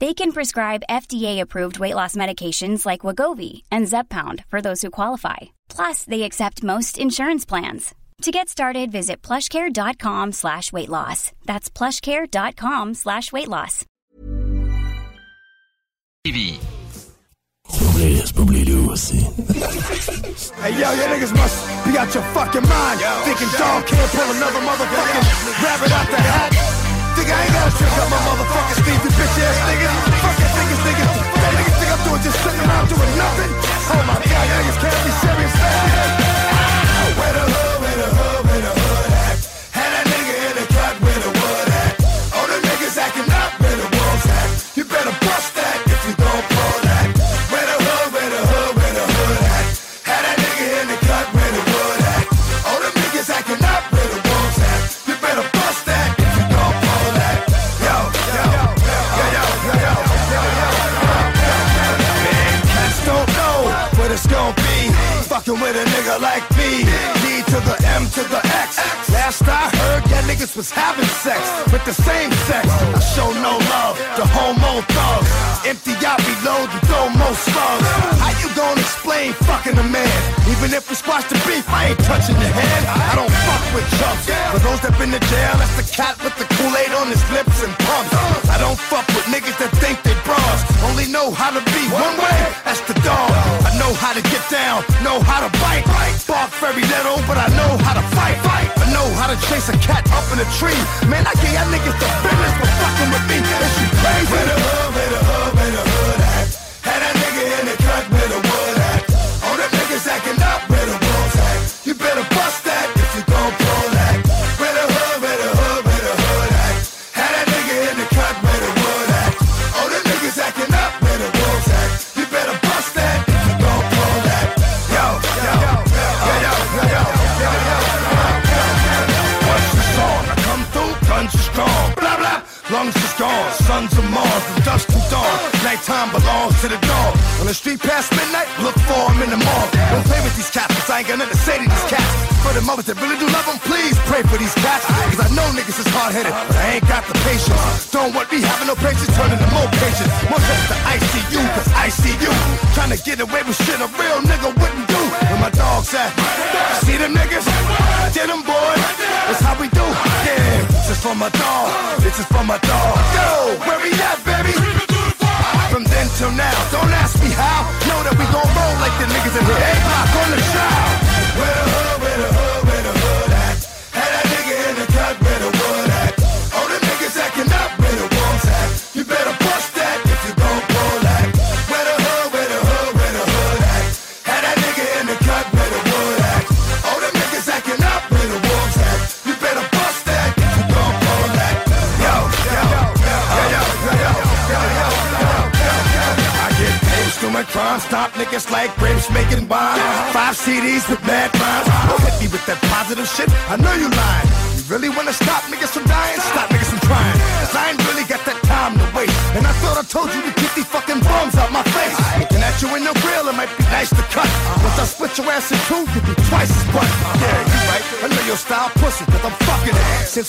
They can prescribe FDA-approved weight loss medications like Wagovi and Zepbound for those who qualify. Plus, they accept most insurance plans. To get started, visit plushcare.com slash weight loss. That's plushcare.com slash weight loss. TV. Smuggleri, smuggleri aussi. Hey yo, you niggas must be out your fucking mind. Thinking dog can't pull another motherfucking rabbit out the hat. Think I ain't gotta trick up my motherfucking Steve, you bitch ass niggas. Fucking niggas, niggas. That think I'm doing just sitting around doing nothing. Oh my god, can't be serious, Fucking with a nigga like me. D to the M to the X. Last I heard, niggas was having sex with the same sex. I show no love to homo thugs. Empty out, reload, and throw more slugs. How you gonna explain fucking a man? Even if we squash the beef, I ain't touching the hand. I don't fuck with chumps. For those that been to jail, that's the cat with the Kool-Aid on his lips and pumps. I don't fuck with niggas that think they bras. Only know how to be one way, that's the dog. I know how to get down, know how to bite. Bark very little, but I know how to fight. I know how to chase a cat up in a tree. Man, I gave y'all niggas the business for fucking with me. Is you crazy? Where the hood, where the hood, where the hood Nighttime belongs to the dog. On the street past midnight, look for him in the mall. Don't play with these cats, 'cause I ain't got nothing to say to these cats. For the mothers that really do love them, please pray for these cats. Cause I know niggas is hard headed, but I ain't got the patience. Don't want me having no patience, turning to more patience. One step to ICU, cause I see you. Trying to get away with shit a real nigga wouldn't do. Where my dogs at? See them niggas? Get them, boys. That's how we do. Yeah, this is for my dog. This is for my dog. Yo, where we at, baby? Till now, don't ask me how. Know that we gon' roll like the niggas in here. Block on the child. Where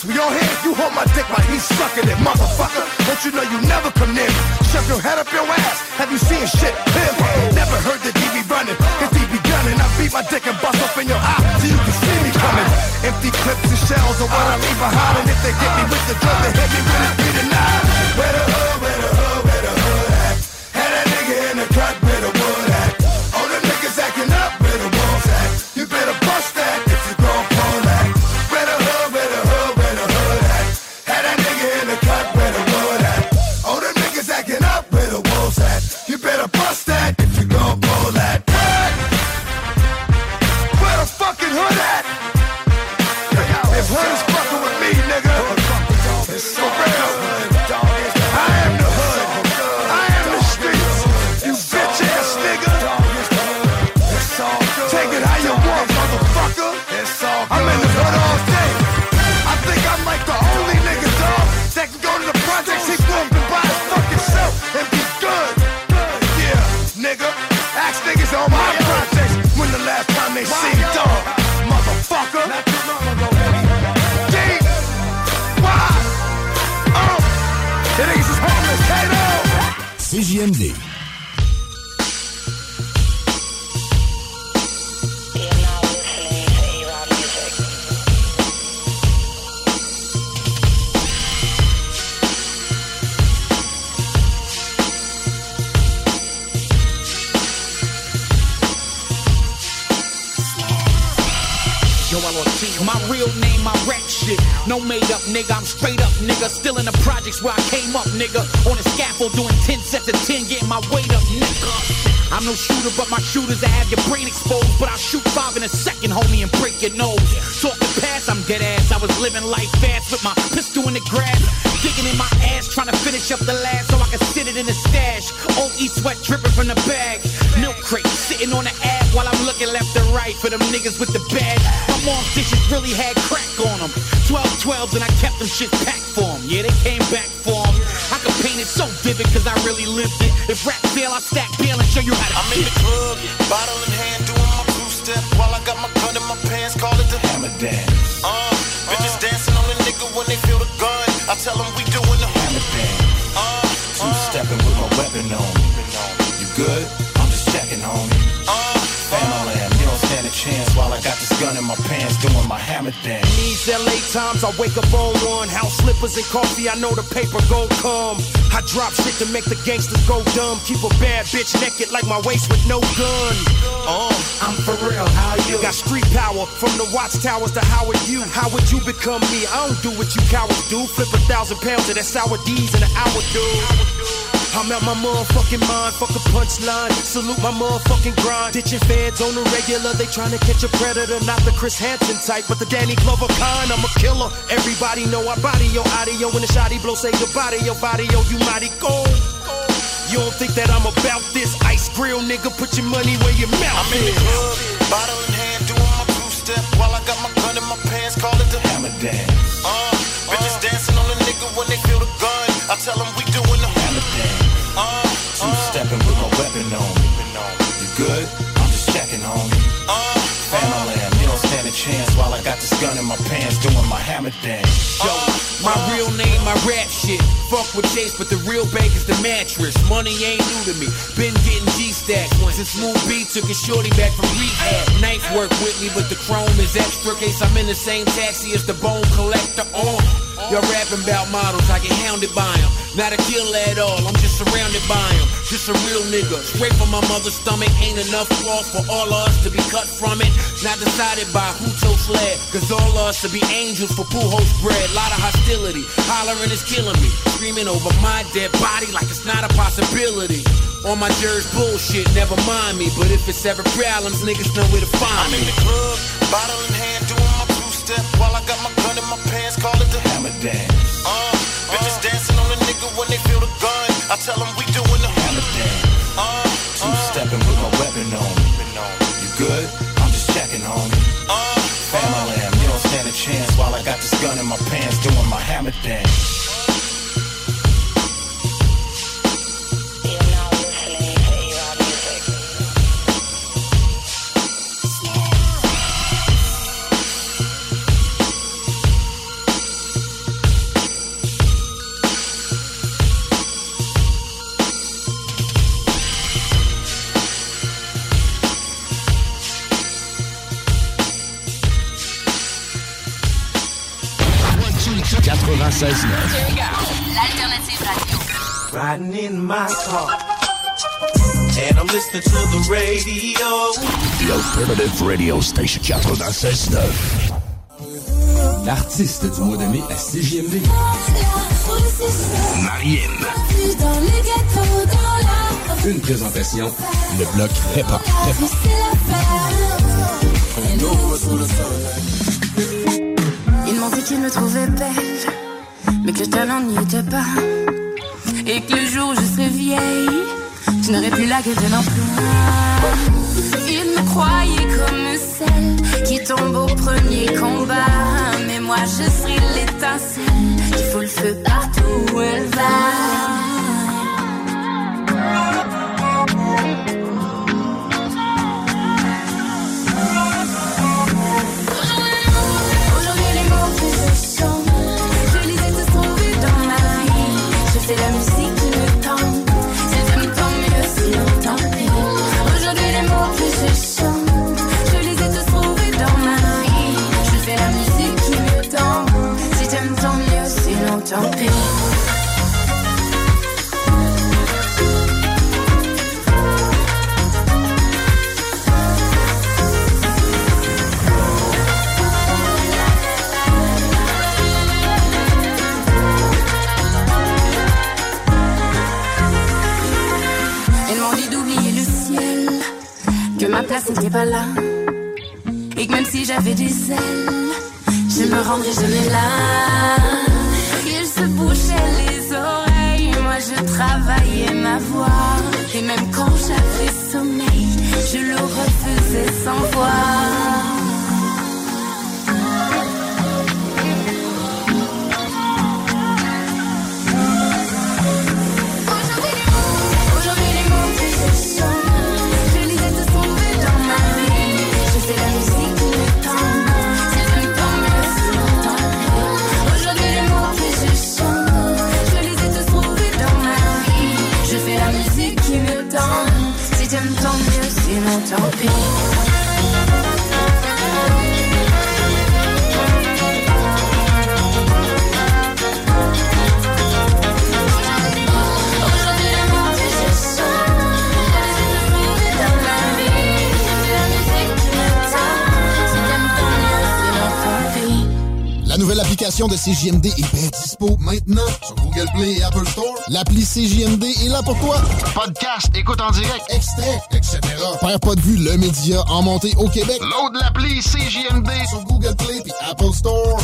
We all here, you hold my dick while he's sucking it, motherfucker. Don't you know you never come near me? Shove your head up your ass. Have you seen shit? Pimp. Never heard the DB running. He be gunning, I beat my dick and bust up in your eye so you can see me coming. Empty clips and shells are what I leave behind. And if they get me with the drug, they hit me with it, be denied. Where the hood, shooter, but my shooters I have your brain exposed. But I'll shoot five in a second, homie, and break your nose. Talking past, I'm dead ass. I was living life fast with my pistol in the grass. Digging in my ass, trying to finish up the last so I can sit it in the stash. Old E sweat dripping from the bag. Milk crate sitting on the ass while I'm looking left and right for them niggas with the bag. My mom's dishes really had I wake up on one. House slippers and coffee, I know the paper gon' come. I drop shit to make the gangsters go dumb. Keep a bad bitch naked like my waist with no gun. Uh, I'm for real, how you? Got street power from the watchtowers to Howard you. How would you become me? I don't do what you cowards do. Flip a thousand pounds of that sour D's in an hour, dude. I'm out my motherfucking mind, fuck a punchline. Salute my motherfucking grind. Ditching feds on the regular, they trying to catch a predator. Not the Chris Hansen type, but the Danny Glover kind. I'm a killer. Everybody know I body your audio when the shotty blow. Say goodbye to your body, yo, you mighty cold. You don't think that I'm about this ice grill, nigga? Put your money where your mouth I'm in the club, bottle in hand, doing my two step while I got my gun in my pants, call it the hammer dance. Uh, bitches dancing on a nigga when they feel the gun. I tell them we doing the hammer dance. Uh, two stepping with my weapon on me. You good? I'm just checking, homie. Uh, family, you don't stand a chance while I got this gun in my pants, doing my hammer dance. Yo, my real name, my rap shit. Fuck with Chase, but the real bank is the mattress. Money ain't new to me. Been getting G stacked Since Smooth B took a shorty back from rehab. Knife work with me, but the chrome is extra. Case I'm in the same taxi as the bone collector. On. You're rapping about models, I get hounded by them. Not a killer at all, I'm just surrounded by them. Just a real nigga. Straight from my mother's stomach. Ain't enough cloth for all of us to be cut from it. Not decided by who chose sled. Cause all of us to be angels for pool host bread. Lot of hostility. Hollering is killing me. Screaming over my dead body like it's not a possibility. All my Jersey bullshit, never mind me. But if it's ever problems, niggas know where to find me. I'm in the club, bottle in hand, doing my two step while I got my gun pants, call it the hammer dance. Uh, bitches dancing on a nigga when they feel the gun. I tell them we doing the hammer dance. Uh, two stepping with my weapon on me. You good? I'm just checking, homie. Uh, family, you don't stand a chance while I got this gun in my pants, doing my hammer dance. L'alternative radio. Riding in my car. And I'm listening to the radio. The Alternative Radio Station 96.9. L'artiste du mois de mai à CJMD. Marianne. Une présentation, le bloc hip-hop. Ils m'ont dit qu'ils me trouvaient belle, mais que le talent n'y pas. Et que le jour où je serais vieille, je n'aurais plus la gueule d'un emploi. Ils me croyaient comme celle qui tombe au premier combat. Mais moi je serai l'étincelle qui fout le feu partout où elle va. Et que même si j'avais des ailes, je me rendrais jamais là. Il se bouchait les oreilles, moi je travaillais ma voix. Et même quand j'avais sommeil, je le refaisais sans voix. De CJMD est bien dispo maintenant sur Google Play et Apple Store. L'appli CJMD est là pour toi. Podcast, écoute en direct, extrait, etc. Père pas de vue, le média en montée au Québec. Load l'appli CJMD sur Google Play et Apple Store.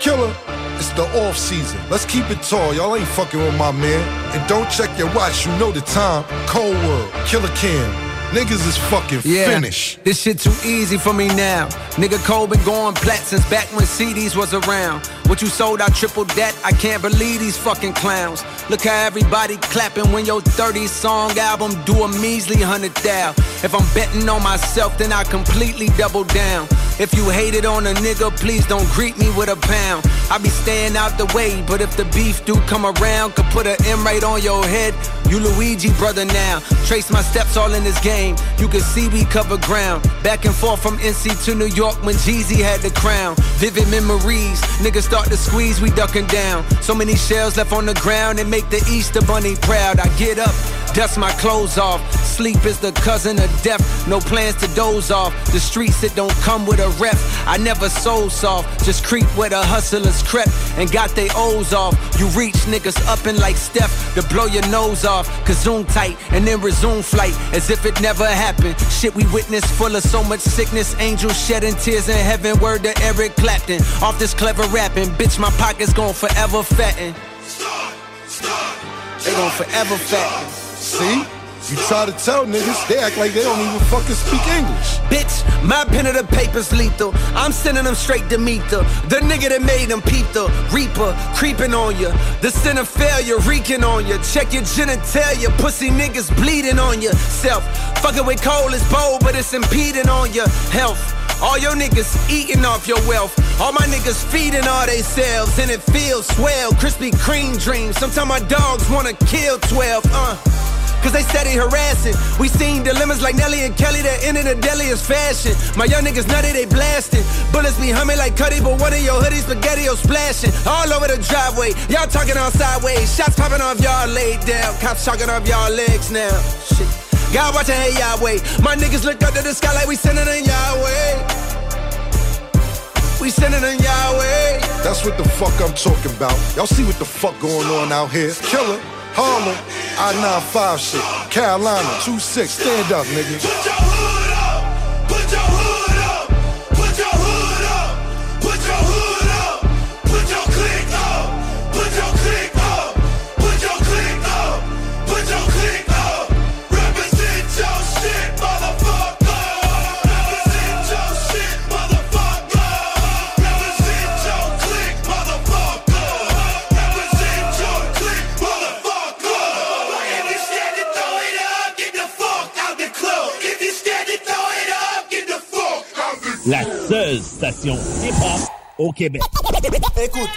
Killer, it's the off season. Let's keep it tall. Y'all ain't fucking with my man. And don't check your watch, you know the time. Cold World, Killer Cam. Niggas is fucking Yeah, finished. this shit too easy for me now. Nigga Cole been going plat since back when CDs was around. What you sold, I tripled that. I can't believe these fucking clowns. Look how everybody clapping when your 30 song album do a measly hundred thou. If I'm betting on myself, then I completely double down. If you hated on a nigga, please don't greet me with a pound. I be staying out the way, but if the beef do come around, could put an M right on your head. You Luigi brother now. Trace my steps all in this game. You can see we cover ground. Back and forth from NC to New York when Jeezy had the crown. Vivid memories. Niggas start to squeeze, we ducking down. So many shells left on the ground and make the Easter Bunny proud. I get up, dust my clothes off. Sleep is the cousin of death. No plans to doze off. The streets it don't come with a rep. I never soul soft. Just creep where the hustlers crept and got they O's off. You reach niggas up and like Steph to blow your nose off. Cause zoom tight and then resume flight as if it never happened. Shit we witnessed full of so much sickness. Angels shedding tears in heaven. Word to Eric Clapton. Off this clever rapping. Bitch, my pockets gon' forever fatten. stop stop They gon' forever fatten. See? You try to tell niggas, they act like they don't even fucking speak English. Bitch, my pen of the paper's lethal. I'm sending them straight to meet the the nigga that made them peep the reaper creeping on you. The sin of failure reeking on you. Check your genitalia, pussy niggas bleeding on yourself. Fucking with coal is bold, but it's impeding on your health. All your niggas eating off your wealth. All my niggas feeding all they selves, and it feels swell. Krispy Kreme dreams. Sometimes my dogs wanna kill 12. Uh. Cause they steady harassing. We seen dilemmas like Nelly and Kelly that ended the deadliest fashion. My young niggas nutty, they blasting. Bullets be humming like Cuddy, but one of your hoodies spaghetti splashing. All over the driveway. Y'all talking on sideways. Shots popping off y'all laid down. Cops chalking off y'all legs now. Shit. God watching, hey Yahweh. My niggas look up to the sky like we sending in Yahweh. We sending in Yahweh. That's what the fuck I'm talking about. Y'all see what the fuck going on out here? Killer, Harlem, I-95 shit, Carolina, 2-6, stand up, nigga. La seule station hip-hop au Québec. Écoute.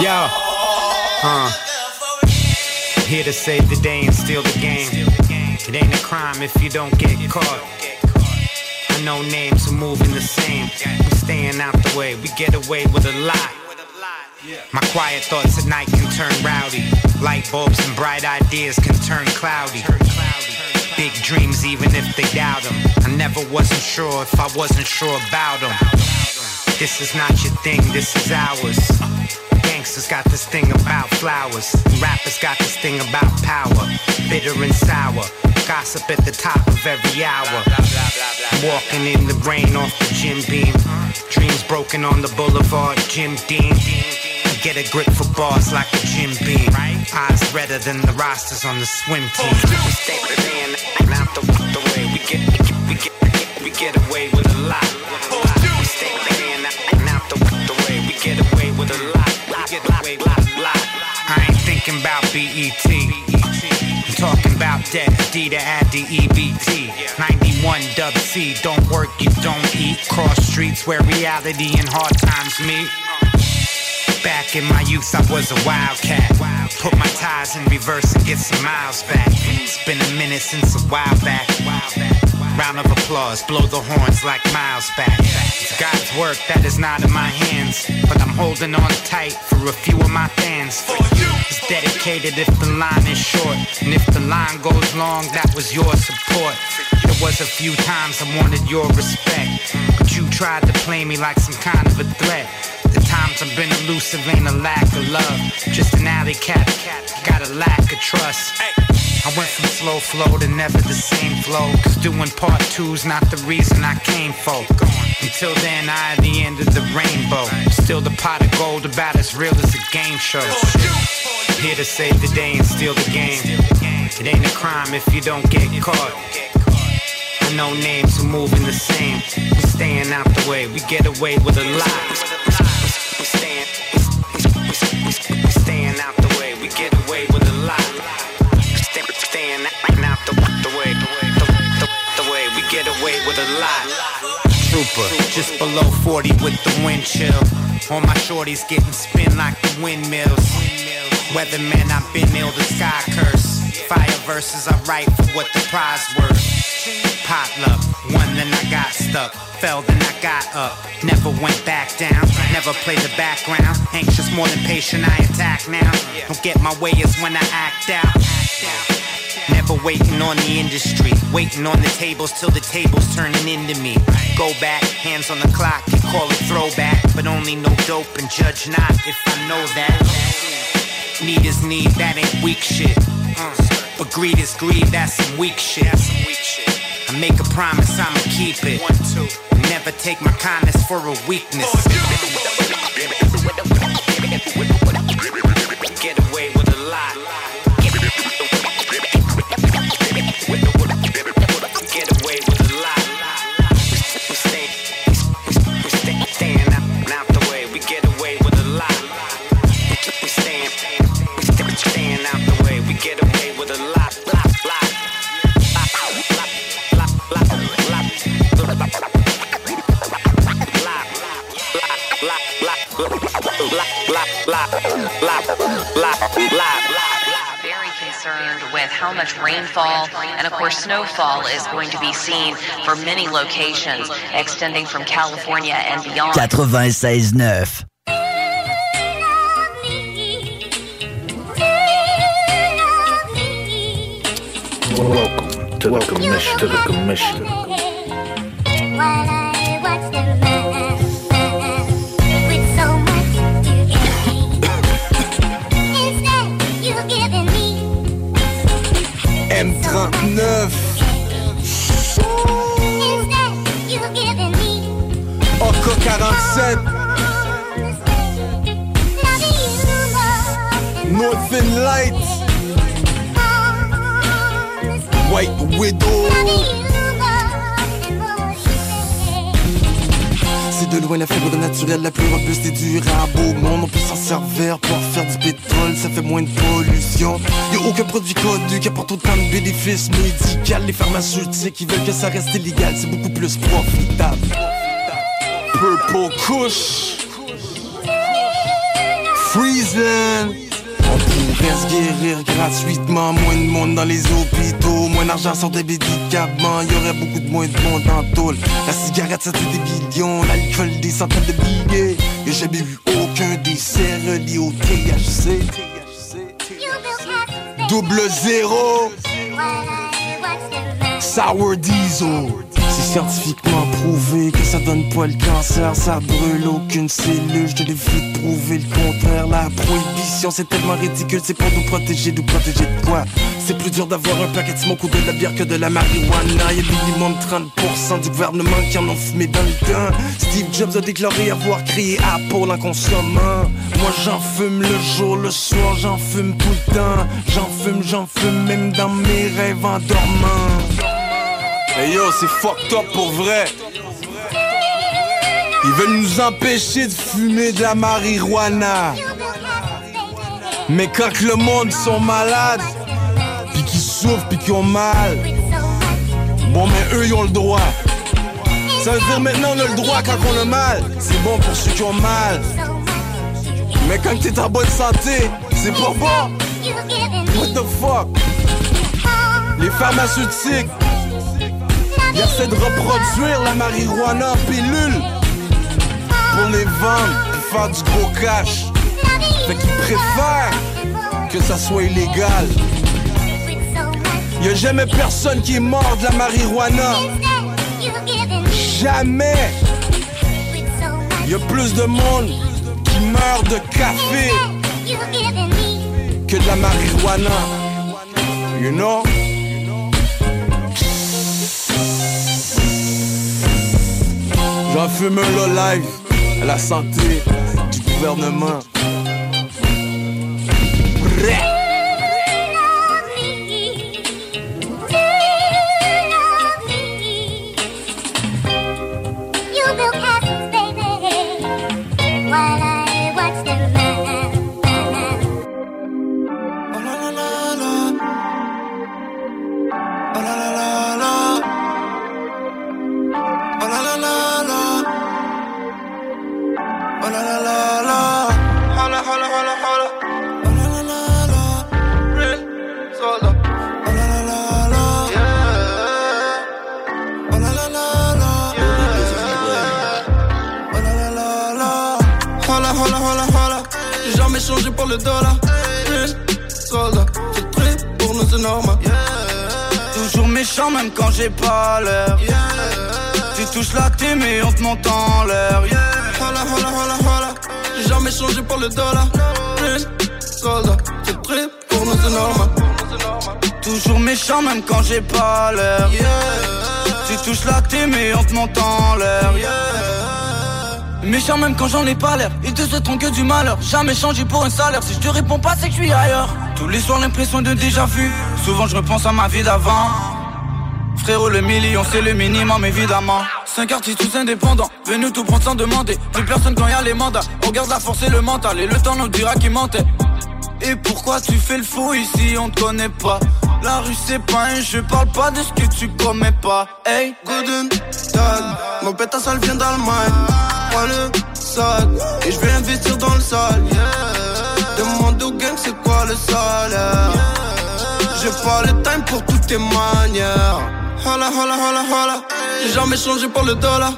Yo. Uh. Here to save the day and steal the game. It ain't a crime if you don't get caught. I know names are moving the same. We staying out the way, we get away with a lot. My quiet thoughts at night can turn rowdy. Light bulbs and bright ideas can turn cloudy. Big dreams, even if they doubt them. I never wasn't sure if I wasn't sure about them. This is not your thing, this is ours. Gangsters got this thing about flowers. Rappers got this thing about power. Bitter and sour. Gossip at the top of every hour. Walking in the rain off the gym beam. Dreams broken on the boulevard, Jim Dean. Get a grip for bars like a Jim Beam. Eyes redder than the rosters on the swim team. Stay playing out the, the way we get, we get, we get away with a lot. We the, the we get away with a lot. We get away with lot. I ain't thinking about BET. I'm talking about debt, D to add the EBT. 91 dub C, don't work, you don't eat. Cross streets where reality and hard times meet. Back in my youth, I was a wildcat. Put my tires in reverse and get some miles back. It's been a minute since a while back. Round of applause, blow the horns like miles back. It's God's work that is not in my hands, but I'm holding on tight for a few of my fans. It's dedicated if the line is short, and if the line goes long, that was your support. There was a few times I wanted your respect, but you tried to play me like some kind of a threat. The times I've been elusive ain't a lack of love, just an alley cat, got a lack of trust. I went from slow flow to never the same flow. Cause doing part two's not the reason I came for. Until then, I at the end of the rainbow. Still the pot of gold about as real as a game show. Here to save the day and steal the game. It ain't a crime if you don't get caught. I know names who moving the same. We staying out the way, we get away with a lot. Lot. Trooper, just below 40 with the wind chill. All my shorties getting spin like the windmills. Weatherman, I've been ill, the sky curse. Fire verses, I write for what the prize worth. Potluck, one then I got stuck. Fell then I got up. Never went back down. Never played the background. Anxious more than patient, I attack now. Don't get my way is when I act out. Never waiting on the industry. Waiting on the tables till the table's turning into me. Go back, hands on the clock, you call it throwback. But only no dope and judge not if I know that. Need is need, that ain't weak shit. Uh, but greed is greed, that's some weak shit. I make a promise, I'ma keep it. Never take my kindness for a weakness. Very concerned with how much rainfall and, of course, snowfall is going to be seen for many locations, extending from California and beyond. 96.9. Welcome to the commission. To the commission. AK-47 Northern Light White Widow C'est de loin la fibre naturelle la plus robuste et durable au monde. On peut s'en servir pour faire du pétrole, ça fait moins de pollution. Y'a aucun produit connu qui apporte autant de bénéfices médicaux. Les pharmaceutiques, ils veulent que ça reste illégal, c'est beaucoup plus profitable. Purple Kush. Freezeland On pourrait se guérir gratuitement, moins de monde dans les hôpitaux, moins d'argent sur des médicaments, y aurait beaucoup de moins de monde en tôle. La cigarette ça tue des millions, l'alcool des centaines de milliers. Y'a jamais eu aucun décès relié au THC. Double zéro. Sour Diesel C'est scientifiquement prouvé que ça donne pas le cancer, ça brûle aucune cellule. Je l'ai prouver le contraire. La prohibition, c'est tellement ridicule, c'est pour nous protéger, nous protéger de quoi? C'est plus dur d'avoir un paquet de smoke ou de la bière que de la marijuana. Y'a minimum 30% du gouvernement qui en ont fumé dans le temps. Steve Jobs a déclaré avoir créé Apple en consommant. Moi j'en fume le jour, le soir, j'en fume tout le temps. J'en fume, j'en fume même dans mes rêves en dormant. Hey yo, c'est fucked up pour vrai. Ils veulent nous empêcher de fumer de la marijuana. Mais quand le monde sont malades, puis qu'ils souffrent, puis qu'ils ont mal, bon, mais eux, ils ont le droit. Ça veut dire maintenant, on a le droit quand on a mal. C'est bon pour ceux qui ont mal. Mais quand t'es en bonne santé, c'est pas bon. What the fuck? Les pharmaceutiques, ils essaient de reproduire la marijuana en pilule pour les vendre et faire du gros cash. Fait qu'ils préfèrent que ça soit illégal. Y'a jamais personne qui est mort de la marijuana. Jamais. Y'a plus de monde qui meurt de café que de la marijuana. You know? J'en fume un live à la santé du gouvernement. J'ai pas l'air. Tu touches la team et on te monte en l'air. Hola, hola, hola, hola. J'ai jamais changé pour le dollar. soldat, c'est très pour nous c'est normal. Toujours méchant même quand j'ai pas l'air. Tu touches la team et on te monte en l'air. Méchant même quand j'en ai pas l'air Ils te souhaiteront que du malheur Jamais changé pour un salaire Si je te réponds pas c'est que je suis ailleurs Tous les soirs l'impression de déjà vu Souvent je repense à ma vie d'avant Frérot le million c'est le minimum évidemment Cinq artistes tous indépendants Venus tout prendre sans demander Plus personne quand y a les mandats On garde la force et le mental Et le temps nous dira qui mentait Et pourquoi tu fais le fou ici? On te connaît pas la rue c'est pas un jeu, parle pas de ce que tu commets pas. Hey, Gooden, Dad, mon pétasse elle vient d'Allemagne. Prends le sac et je vais investir dans le sale. Demande au gang c'est quoi le salaire? J'ai pas le time pour toutes tes manières. Hola, hola, hola, hola. J'ai jamais changé pour le dollar.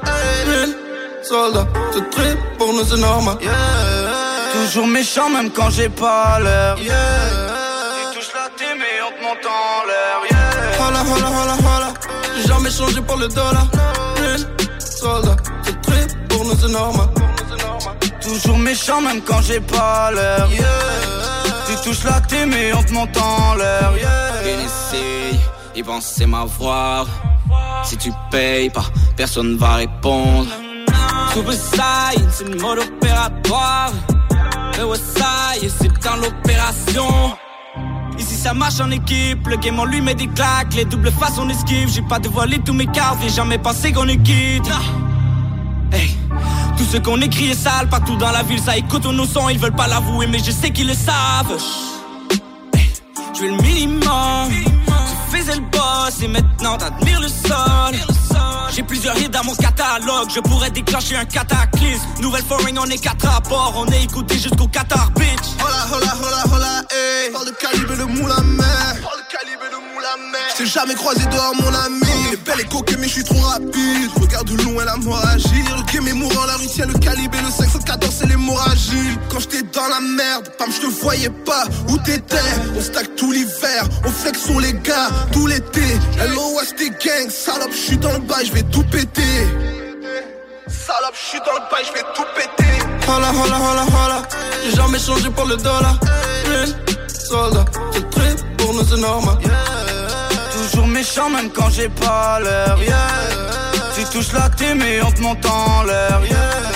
Real soldat, très pour nous c'est normal. Toujours méchant même quand j'ai pas l'air. Hola, hola, hola, hola. J'ai jamais changé pour le dollar. Real soldat, très pour nous c'est normal. Toujours méchant même quand j'ai pas l'air. Tu touches la team et on te monte en l'air. Tennessee, ils pensaient m'avoir. Si tu payes pas, personne va répondre. Suicide, c'est le mode opératoire. Le Westside, c'est dans l'opération. Ici ça marche en équipe, le game on lui met des claques, les doubles faces on esquive, j'ai pas dévoilé tous mes cartes, j'ai jamais pensé qu'on est quitte. Hey, tout ce qu'on écrit est sale, partout dans la ville ça écoute nos sons, ils veulent pas l'avouer mais je sais qu'ils le savent. Hey, je veux le minimum, faisais le boss et maintenant t'admires le sol. J'ai plusieurs hits dans mon catalogue, je pourrais déclencher un cataclysme. Nouvelle foreign, on est quatre à bord, on est écouté jusqu'au Qatar, bitch. Hola, hola, hola, hola, hey. Parle de calibre de moule à mer. De calibre de moule à mer. J't'ai jamais croisé dehors, mon ami. Il est belle et coquée, mais je suis trop rapide. Regarde de loin la mort agir. Le game est mourant, la Russie, le calibre et le 514, Quand j'étais dans la merde, pam, je te voyais pas où t'étais. On stack tout l'hiver, on flex sur les gars tout l'été. LOS t'es gang, salope, je suis dans le bail, je vais tout péter. Salope, je dans le bail, je vais tout péter. Hola, hola, hola, hola. J'ai jamais changé pour le dollar. Real soldat, c'est trip pour nous c'est normal. Toujours méchant même quand j'ai pas l'air. Yeah. Tu touches la team et on te monte en l'air. Yeah.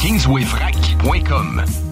KingswayFrac.com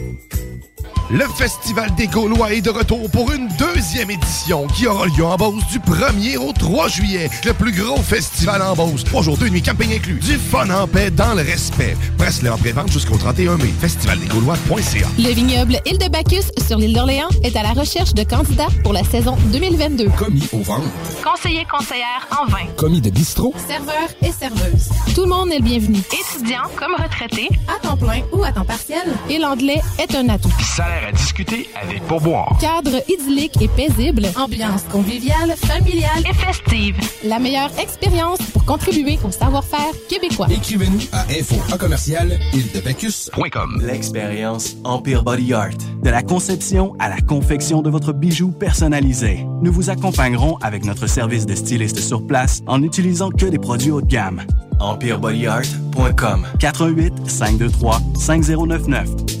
Le Festival des Gaulois est de retour pour une deuxième édition qui aura lieu en Beauce du 1er au 3 juillet. Le plus gros festival en Beauce. Trois jours, deux nuits, campagne inclus. Du fun en paix dans le respect. Presse-le en pré-vente jusqu'au 31 mai. Festivaldesgaulois.ca Le vignoble Île de Bacchus sur l'île d'Orléans est à la recherche de candidats pour la saison 2022. Commis au ventre. Conseiller conseillère en vin. Commis de bistrot. Serveur et serveuse. Tout le monde est le bienvenu. Étudiant comme retraité, à temps plein ou à temps partiel. Et l'anglais est un atout. Salaire à discuter avec pourboire. Cadre idyllique et paisible. Ambiance conviviale, familiale et festive. La meilleure expérience pour contribuer au savoir-faire québécois. Écrivez-nous à info en commercial. L'expérience Empire Body Art. De la conception à la confection de votre bijou personnalisé. Nous vous accompagnerons avec notre service de styliste sur place en n'utilisant que des produits haut de gamme. EmpireBodyArt.com 88 523 5099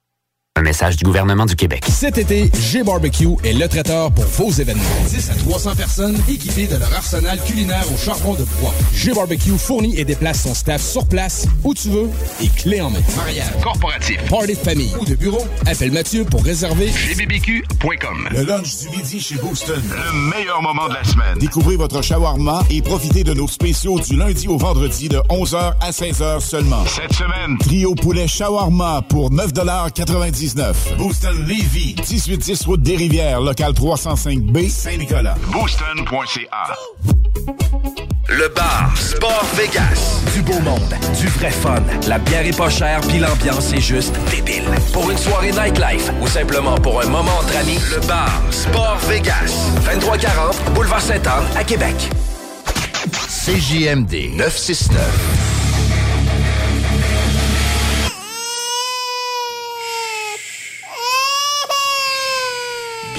Un message du gouvernement du Québec. Cet été, G-Barbecue est le traiteur pour vos événements. 10 à 300 personnes équipées de leur arsenal culinaire au charbon de bois. G-Barbecue fournit et déplace son staff sur place, où tu veux, et clé en main. Mariage, corporatif, party de famille ou de bureau, appelle Mathieu pour réserver gbbq.com. Le lunch du midi chez Booston. Le meilleur moment de la semaine. Découvrez votre shawarma et profitez de nos spéciaux du lundi au vendredi de 11h à 16h seulement. Cette semaine, trio poulet shawarma pour 9,99 Booston Levy, 1810 route des Rivières, local 305B, Saint-Nicolas. Booston.ca. Le bar Sport Vegas. Du beau monde, du vrai fun. La bière est pas chère, puis l'ambiance est juste débile. Pour une soirée nightlife ou simplement pour un moment entre amis, le bar Sport Vegas. 2340 Boulevard Sainte-Anne à Québec. CJMD 969.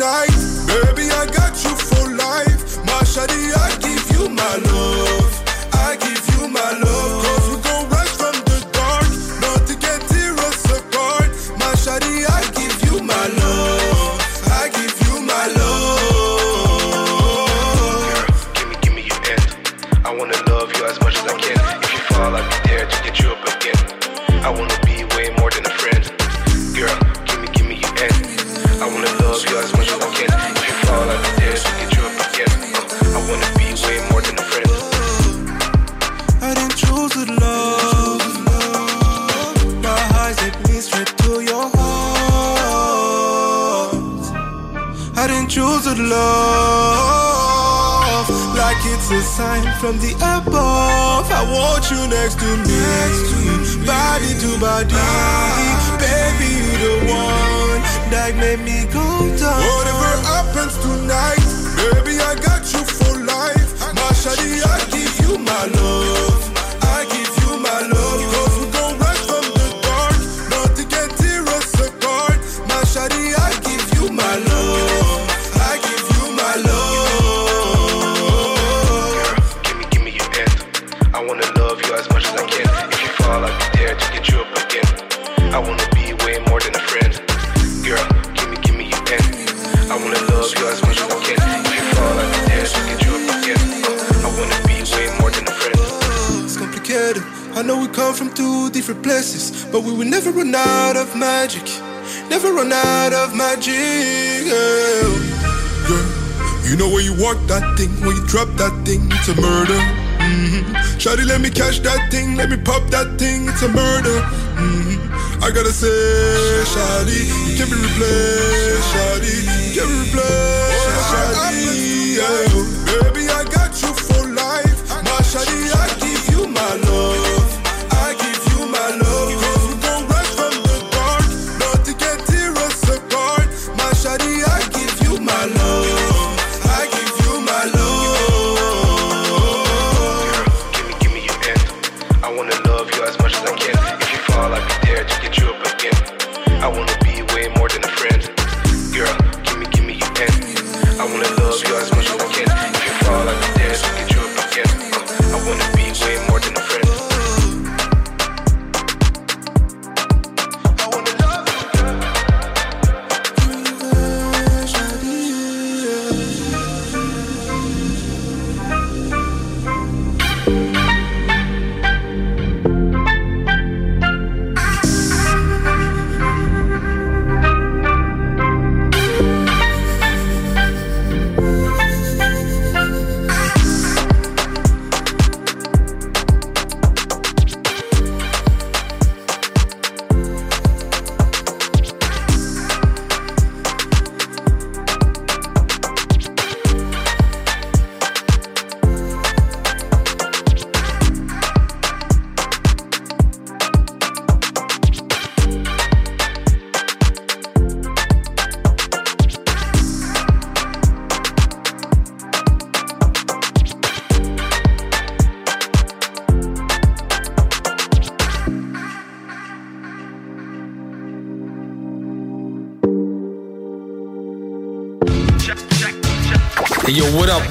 night. To love. Like it's a sign from the above. I want you next to me. Body to body. Baby, you the one that made me go down. Whatever happens tonight, from two different places, but we will never run out of magic. Never run out of magic. Yeah. Yeah. You know when you walk that thing, when you drop that thing, it's a murder. hmm Shawty, let me catch that thing, let me pop that thing, it's a murder. hmm I gotta say, Shawty, you can't be replaced, Shawty, you can't be replaced, Shawty. Yeah.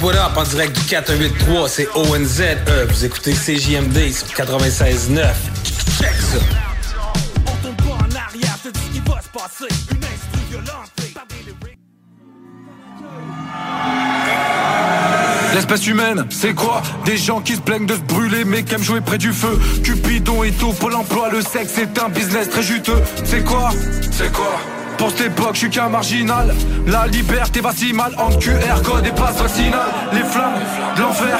What up, en direct du 483, c'est ONZE, vous écoutez CJMD sur 96.9. Check. L'espèce humaine, c'est quoi? Des gens qui se plaignent de se brûler mais qui aiment jouer près du feu. Cupidon et tout, Pôle emploi, le sexe c'est un business très juteux. C'est quoi? C'est quoi? Pour cette époque, je suis qu'un marginal. La liberté va si mal entre QR code et passe vaccinale. Les flammes de l'enfer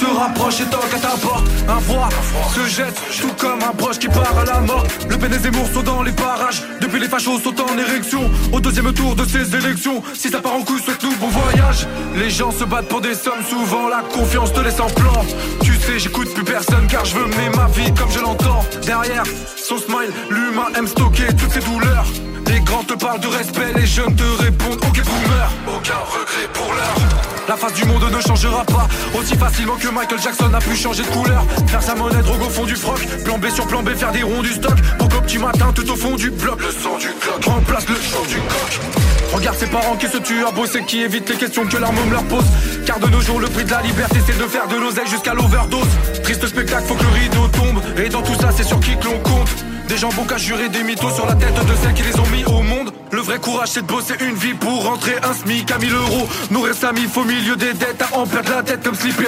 se rapprochent et toquent à ta porte. Un froid se jette, tout comme un proche qui part à la mort. Le des Zemmour sont dans les parages. Depuis les fachos sont en érection. Au deuxième tour de ces élections, si ça part en couille, souhaite-nous bon voyage. Les gens se battent pour des sommes, souvent la confiance te laisse en plan. Tu sais, j'écoute plus personne car je veux mener ma vie comme je l'entends. Derrière son smile, l'humain aime stocker toutes ses douleurs. Les grands te parlent de respect, les jeunes te répondent Ok boomer, aucun regret pour l'heure. La face du monde ne changera pas Aussi facilement que Michael Jackson a pu changer de couleur. Faire sa monnaie, drogue au fond du froc Plan B sur plan B, faire des ronds du stock. Pour qu'au petit matin, tout au fond du bloc. Le son du clock remplace le chant du coq Regarde ses parents qui se tuent à bosser Qui évitent les questions que leur môme leur pose. Car de nos jours, le prix de la liberté C'est de faire de l'oseille jusqu'à l'overdose. Triste spectacle, faut que le rideau tombe. Et dans tout ça, c'est sur qui que l'on compte. Des gens qu'à jurer des mythos sur la tête de celles qui les ont mis au monde. Le vrai courage c'est de bosser une vie pour rentrer un SMIC à 1000 euros. Nourrir sa mif au milieu des dettes à en perdre la tête comme Slip et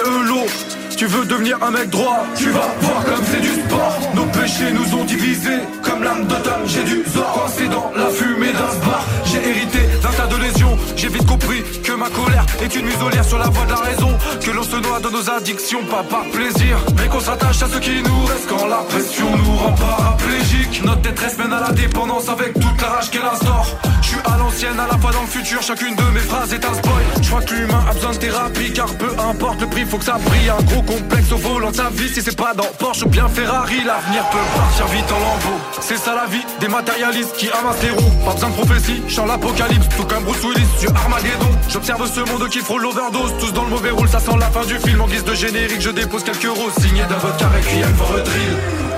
Tu veux devenir un mec droit, tu vas voir comme c'est du sport. Nos péchés nous ont divisés, comme l'âme d'automne, j'ai du zor. Coincé dans la fumée d'un bar, j'ai hérité d'un tas de lésions. J'ai vite compris que ma colère est une muselière sur la voie de la raison. Que l'on se noie dans nos addictions, pas par plaisir. Mais qu'on s'attache à ce qui nous reste quand la pression nous rend paraplégique. Notre détresse mène à la dépendance avec toute la rage qu'elle instaure. Je suis à l'ancienne, à la fois dans le futur, chacune de mes phrases est un spoil. Je crois que l'humain a besoin de thérapie, car peu importe le prix, faut que ça brille. Un gros complexe au volant de sa vie, si c'est pas dans Porsche ou bien Ferrari, l'avenir peut partir vite en lambeaux. C'est ça la vie des matérialistes qui amassent les roues. Pas besoin de prophétie, chant l'apocalypse, tout comme Bruce Willis, Dieu Armageddon. J'observe ce monde qui frôle l'overdose, tous dans le mauvais rôle, ça sent la fin du film. En guise de générique, je dépose quelques euros, signé d'un vodka requiem for a drill.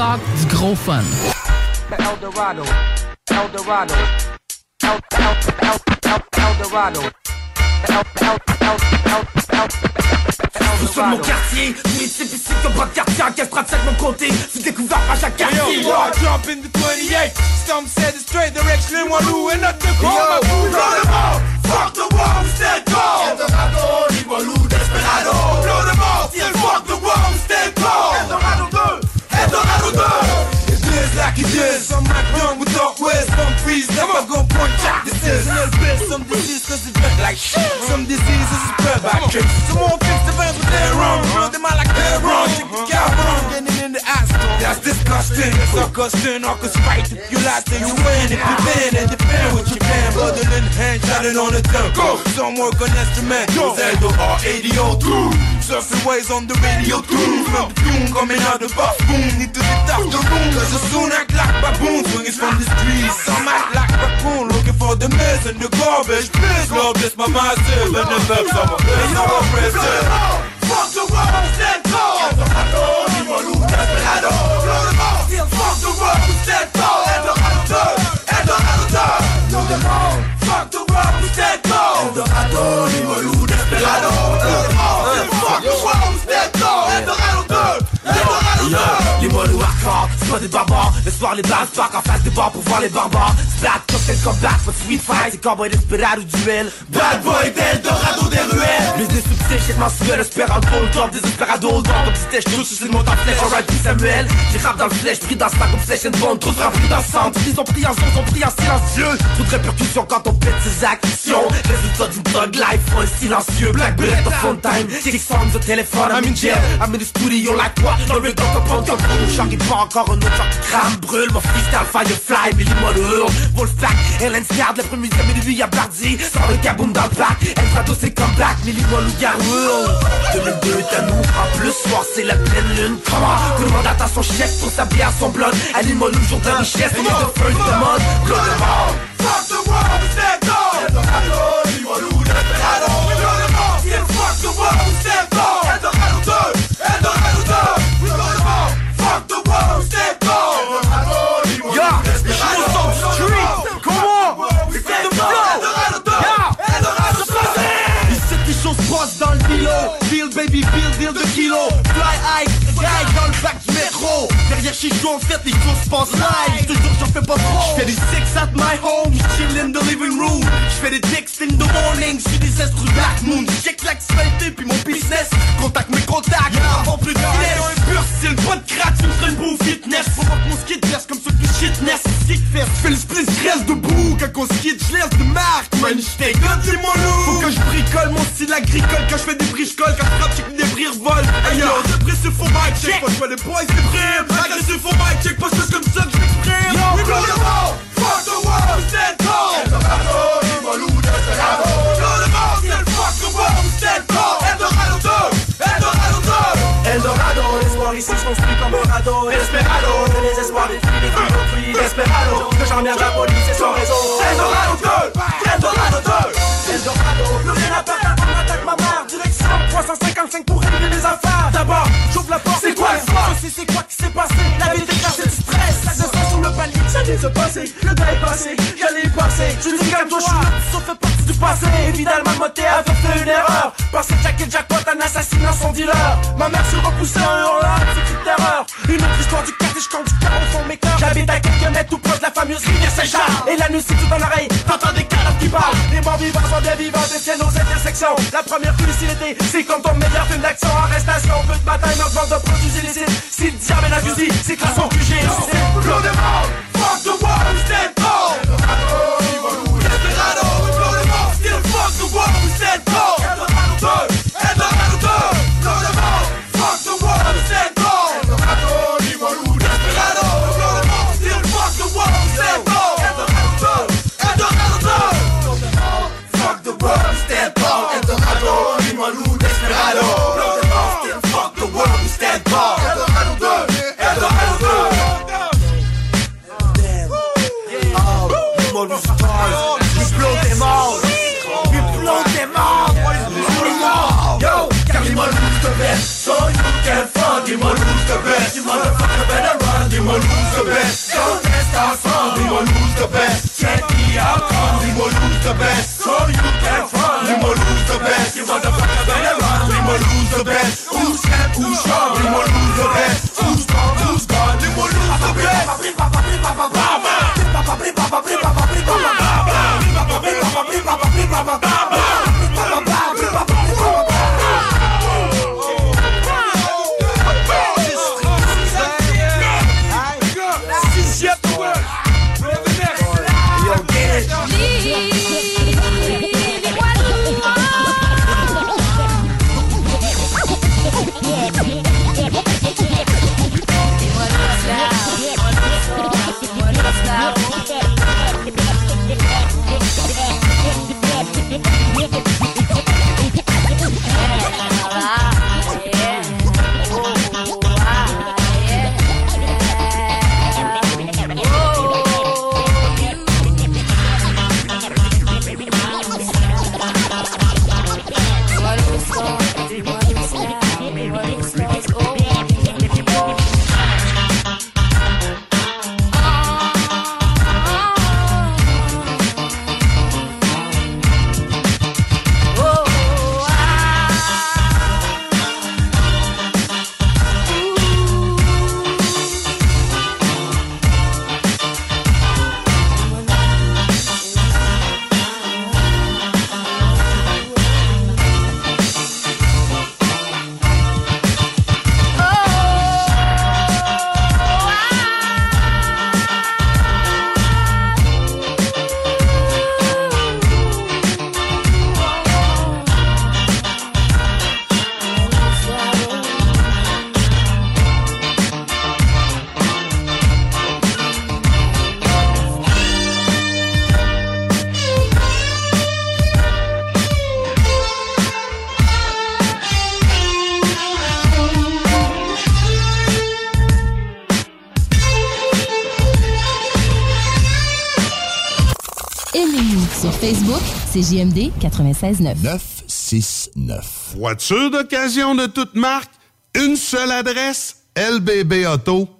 Talk, du gros fun. Eldorado, Eldorado, mon quartier, pas de à 435 mon côté, c'est découvert par chaque quartier. Yo, yo, I jump in the 28. Some said the straight direction, and nothing call my boo. Blow them all, fuck the wall, stand tall. Eldorado, ni Walou, Desperado. Blow them all, still fuck the It is like it is, I'm not done with Dark West. Some freeze, never go point jack. This is a little some disease, cause it's bad like shit. Some diseases spread by tricks. Some won't fix the fans with their wrong. Run them out like they're uh-huh. wrong. Check the cow wrong, in the ass. That's disgusting. Disgusting, or cause fight. If you last, then you win. If you bend and defend what you can. Other than hand, shouting on the tempo. Some work on instrument. Or ADO too. Surfing waves on the radio too. From the coming out the box boom. Need to get off the room. Cause as soon act like baboon. Swinging from the streets. Some act like raccoon. Looking for the mess and the garbage. Please, Lord, bless my massive. And the left summer. It's our present. Fuck the world, stand fuck the world, stand tall. Eldorado, Eldorado, blow them all. Fuck the world, fuck the world, stand. Les molles ou hardcore, c'est pas des barbares. Le soir les balles partent en face des bars pour voir les barbares. Splat, cocktail combat, pas de sweet fight C'est cowboy desperado du duel. Bad boy d'Eldorado des ruelles. Business subtil, shit mensuel Espérant le top, désespérado au don Comme si touche, c'est le montant flèche. Alright, puis Samuel. J'ai rap dans le flèche, pris dans ce comme flèche and bone Trop de remplis dans le centre, ils ont pris en son, sont pris en silencieux. Trop de répercussions quand on pète ses actions. Résultat d'une thug life, full silencieux. Black bullet of phone time, six songs au téléphone I'm in jail, I'm in the studio like what Dans le comme fou J'arrive pas encore un autre qui crame, brûle Mon freestyle firefly, le hurle. Wolfpack, Hélène Scard, l'après-midi à minuit y'a Bardi Sans le kaboom dans le pack, El Prado c'est comme black Mais dis-moi le garou 2002 est à nous, en plus soir c'est la pleine lune. Comment, tout le monde attend son chèque pour sa bière, son blood Anime-moi le jour de richesse, on est de feu de mode. Blood mort Fuck the world, stand baby, deal, deal de kilo. Fly high, guy dans le bac du Derrière chez nous en fait les courses passent live Toujours j'en fais pas trop. J'fais du six at my home, chill in the living room. J'fais des dicks in the morning, j'suis des esprits Black Moon. Check l'actualité puis mon business. Contacte mes contacts, avant plus de finesse. Un pur style, pas de crack, tu me une beau fitness. Faut pas que mon skid verse comme ça du shitness. Sick fest, j'fais le split, j'reste debout. Quand on skid, j'laisse de marque Man, j't'ai dis-moi Faut que je bricole mon style agricole. Quand j'fais des bricoles, quand j'frappe, check des bris revolent Ailleurs, dépressif au mic, check. Pas, j'vois les boys des primes Agressif au mic, check pas, c'est comme ça que j'm'exprime We go to ball, fuck the world, we stand tall. We fuck the world, we stand tall. Eldorado 2, Eldorado 2 Eldorado, l'espoir ici, je construis comme un radeau. Desperado, le désespoir des filles, des filles d'autrui Desperado, que j'emmerde la police et son réseau Eldorado 2, Eldorado 2 Eldorado, plus rien à perdre on attaque ma mère. Direction 355 pour régler les affaires. D'abord, j'ouvre la porte, c'est quoi l'histoire Je sais c'est quoi qui s'est passé, la vie est cassée du stress Ça le palier, ça de passer. Le gars est passé, j'allais y passer. Je dis comme toi, je suis ça fait partie du passé. Évidemment, moté avait fait une erreur. Que Jack et Jackpot, un assassinat sans dealer. Ma mère se repoussait en hurlant, c'est une terreur Une autre histoire du quartier, je du carreau au fond de mes cœurs. J'habite à quelques mètres tout proche de la fameuse rivière Saint-Jean Et la nuit, si tout en oreille, t'entends des cadavres qui parlent. Les morts vivants sont des vivants, des tiennent aux intersections. La première lucidité, c'est comme ton meilleur film d'action Arrestation, peu de bataille, vente de produits illicites. Si le diable est la fusil, c'est classe en QG Blow them all, Fuck the ones that run, dis-moi lose the best Don't test our song, dis-moi lose the best Check the outcome, dis-moi lose the best So you can fun, dis-moi lose the best You motherfucker better run, dis-moi lose the best Who's camp, who's strong, dis-moi lose the best Who's strong, who's gone, dis-moi lose the best. Aimez-nous Facebook, c'est JMD 96.9. 969. Voiture d'occasion de toute marque, une seule adresse, lbbauto.com.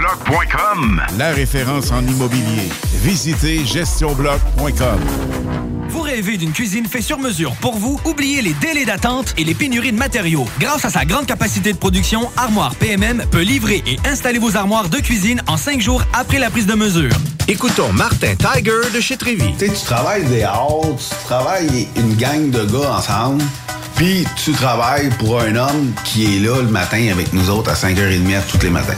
GestionBloc.com la référence en immobilier. Visitez gestionbloc.com. Vous rêvez d'une cuisine faite sur mesure pour vous? Oubliez les délais d'attente et les pénuries de matériaux. Grâce à sa grande capacité de production, Armoire PMM peut livrer et installer vos armoires de cuisine en cinq jours après la prise de mesure. Écoutons Martin Tiger de chez Trévy. Tu sais, tu travailles des heures, tu travailles une gang de gars ensemble, puis tu travailles pour un homme qui est là le matin avec nous autres à 5h30 tous les matins.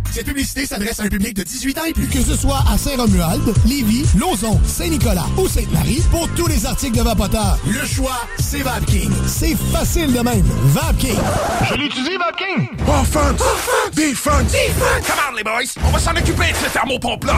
Cette publicité s'adresse à un public de 18 ans et plus. Que ce soit à Saint-Romuald, Lévis, Lauson, Saint-Nicolas ou Sainte-Marie, pour tous les articles de Vapoteur, le choix, c'est VapKing. C'est facile de même. VapKing. Je l'utilise, VapKing. Offense. Defense. Defense. Come on, les boys. On va s'en occuper de ce thermopompe-là.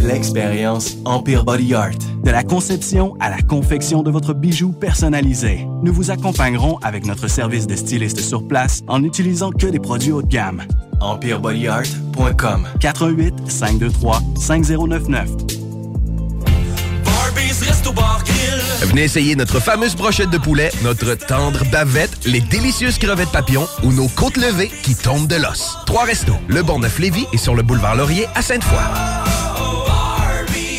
L'expérience Empire Body Art. De la conception à la confection de votre bijou personnalisé. Nous vous accompagnerons avec notre service de styliste sur place en n'utilisant que des produits haut de gamme. EmpireBodyArt.com 418 523 5099 Venez essayer notre fameuse brochette de poulet, notre tendre bavette, les délicieuses crevettes papillons ou nos côtes levées qui tombent de l'os. Trois restos, le Bonneuf-Lévis et sur le boulevard Laurier à Sainte-Foy.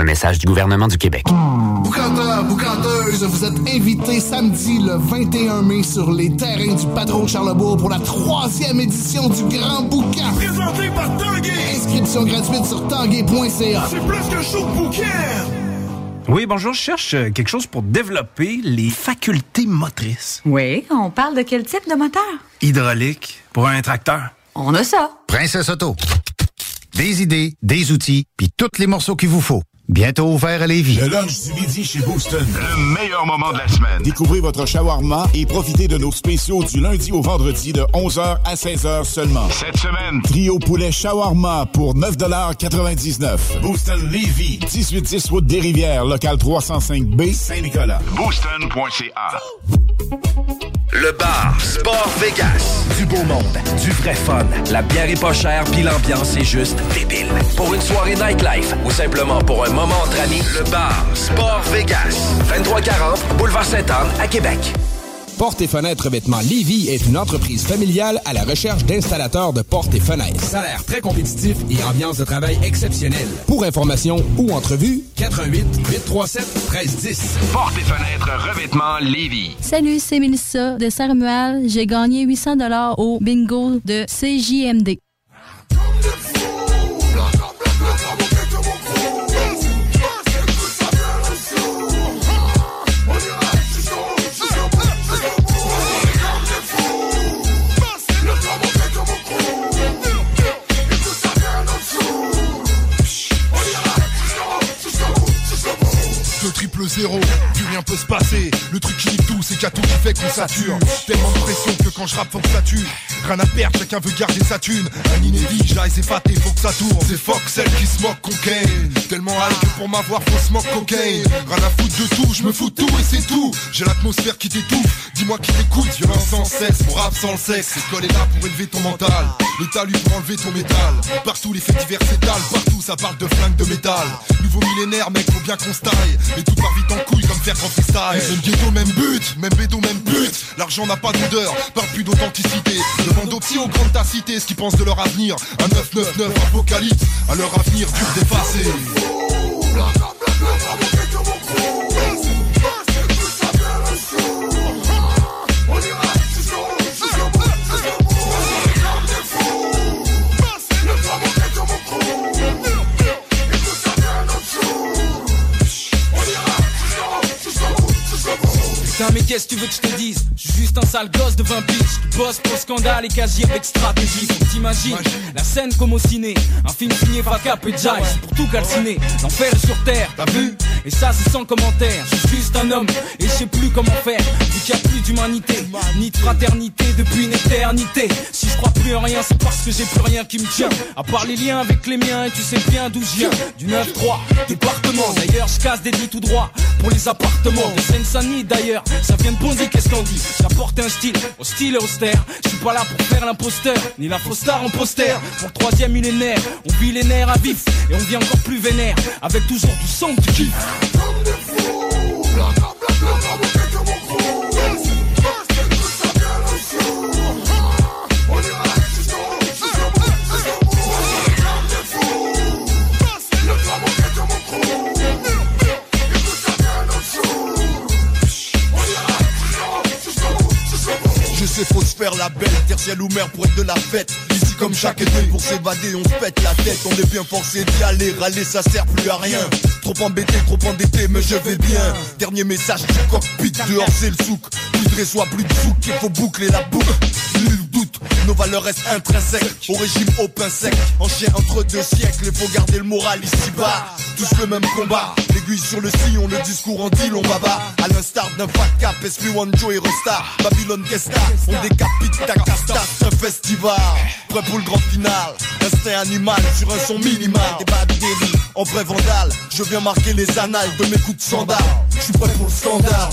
Un message du gouvernement du Québec. Boucanteur, boucanteuse, vous êtes invités samedi le 21 mai sur les terrains du Patron de Charlebourg pour la troisième édition du Grand Boucan. Présenté par Tanguay. Inscription gratuite sur tanguay.ca. C'est plus qu'un show de bouquin. Oui, bonjour, je cherche euh, quelque chose pour développer les facultés motrices. Oui, on parle de quel type de moteur? Hydraulique, pour un tracteur. On a ça. Princesse Auto. Des idées, des outils, puis tous les morceaux qu'il vous faut. Bientôt ouvert à Lévis. Le lunch du midi chez Booston. Le meilleur moment de la semaine. Découvrez votre shawarma et profitez de nos spéciaux du lundi au vendredi de 11h à 16h seulement. Cette semaine, trio poulet shawarma pour 9,99 Booston Lévis. 1810 route des Rivières, local 305B, Saint-Nicolas. Booston.ca. Le bar Sport Vegas. Du beau monde, du vrai fun. La bière est pas chère, puis l'ambiance est juste débile. Pour une soirée nightlife ou simplement pour un moment entre amis, le bar Sport Vegas. 2340 Boulevard Sainte-Anne à Québec. Porte et fenêtres revêtement Lévis est une entreprise familiale à la recherche d'installateurs de portes et fenêtres. Salaire très compétitif et ambiance de travail exceptionnelle. Pour information ou entrevue, 88 837 1310. Porte et fenêtres revêtement Lévis. Salut, c'est Mélissa de Saint-Romuald. J'ai gagné 800 dollars au bingo de CJMD. Zéro, plus rien peut se passer. Le truc qui nique tout, c'est a tout qui fait qu'on sature. Tellement de pression que quand je rappe, faut que ça tue. Rien à perdre, chacun veut garder sa thune. Un inédit, c'est faté, faut que ça tourne. C'est fuck celle qui se moque cocaine. Tellement high que pour m'avoir, faut se moque cocaine. Rien à foutre de tout, je me fous de tout et c'est tout. J'ai l'atmosphère qui t'étouffe. Dis-moi qui t'écoute, violence sans cesse. Mon rap sans le sexe, l'école est là pour élever ton mental. L'état lui pour enlever ton métal. Partout les faits divers s'étalent, partout ça parle de flingue de métal. Nouveau millénaire, mec, faut bien qu'on se taille. Vite en couille comme faire en freestyle. Même ghetto, même but, même bédo, même but. L'argent n'a pas d'odeur, parle plus d'authenticité. Demande aux petits aux grandes ta ce qu'ils pensent de leur avenir. Un 999 apocalypse, à leur avenir dur d'effacer. Mais qu'est-ce que tu veux que je te dise Je suis juste un sale gosse de 20 piges. Qui bosse pour scandale et quasi avec stratégie t'imagines la scène comme au ciné. Un film signé Facap et Jive C'est pour tout calciner. L'enfer sur terre, t'as vu? Et ça c'est sans commentaire. Je suis juste un homme et je sais plus comment faire. Vu qu'il y a plus d'humanité Ni de fraternité depuis une éternité. Si je crois plus en rien c'est parce que j'ai plus rien qui me tient. À part les liens avec les miens et tu sais bien d'où je viens. Du 9-3, département. D'ailleurs je casse des lits tout droit pour les appartements. De Seine-Saint-Denis d'ailleurs ça vient de Bondy, qu'est-ce qu'on dit J'apporte un style, au style et austère Je suis pas là pour faire l'imposteur, ni la fausse star en poster. Pour le troisième millénaire, on vit les nerfs à vif Et on vit encore plus vénère, avec toujours du son que tu faut se faire la belle, tertielle ou mer pour être de la fête. Ici comme chaque été pour s'évader on se la tête. On est bien forcé d'y aller, râler ça sert plus à rien. Trop embêté, trop endetté mais je vais bien. Dernier message du cockpit, dehors c'est le souk. Plus de réseau, plus de souk, il faut boucler la boucle nos valeurs restent intrinsèques Au régime au pain sec, en chien entre deux siècles Il faut garder le moral ici bas Tous le même combat, l'aiguille sur le sillon, le discours en dit on baba. À l'instar d'un cap, SP1 Joe et Resta Babylone Kesta, on décapite ta casta. Un festival, prêt pour le grand final. Instinct animal sur un son minimal. Des bad en vrai vandale. Je viens marquer les annales de mes coups de sandales. Je suis prêt pour le scandale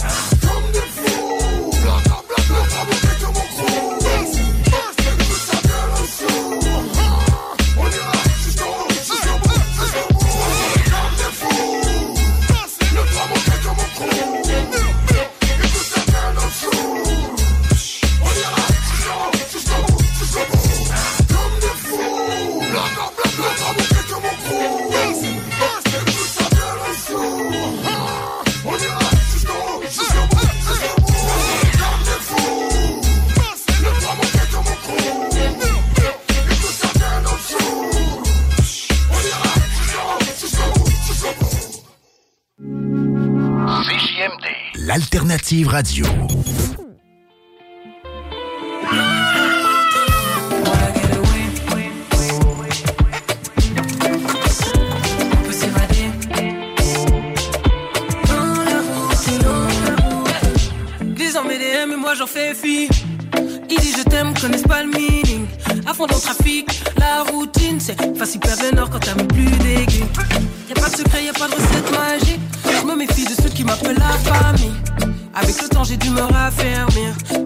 M et moi j'en fais fi. Ils disent je t'aime, connaissent pas le meaning. À fond dans le trafic, la routine, c'est facile nord quand t'as même plus d'aiguille. Y'a pas de secret, y'a pas de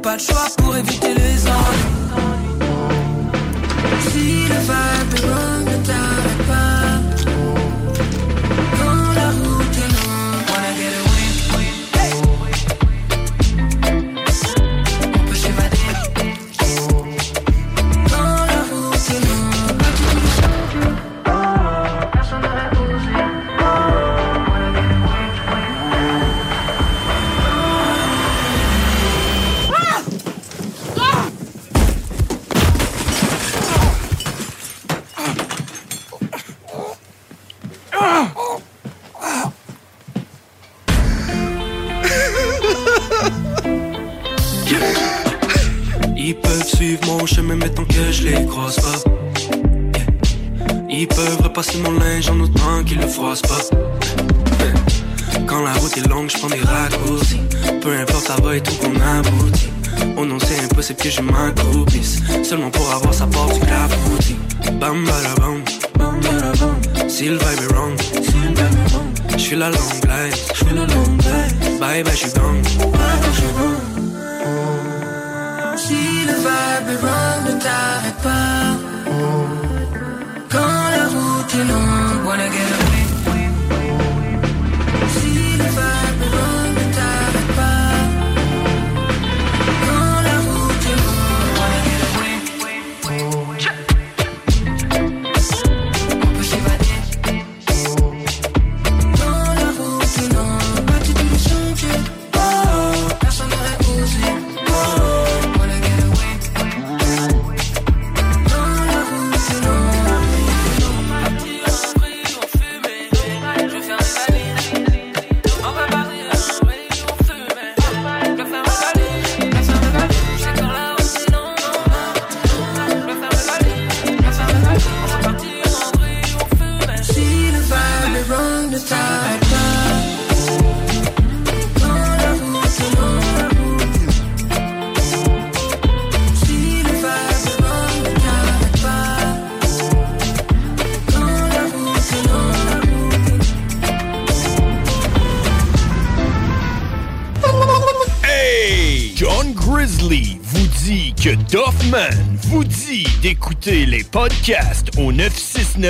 Pas de choix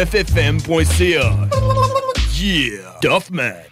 969fm.ca. Yeah! Doffman.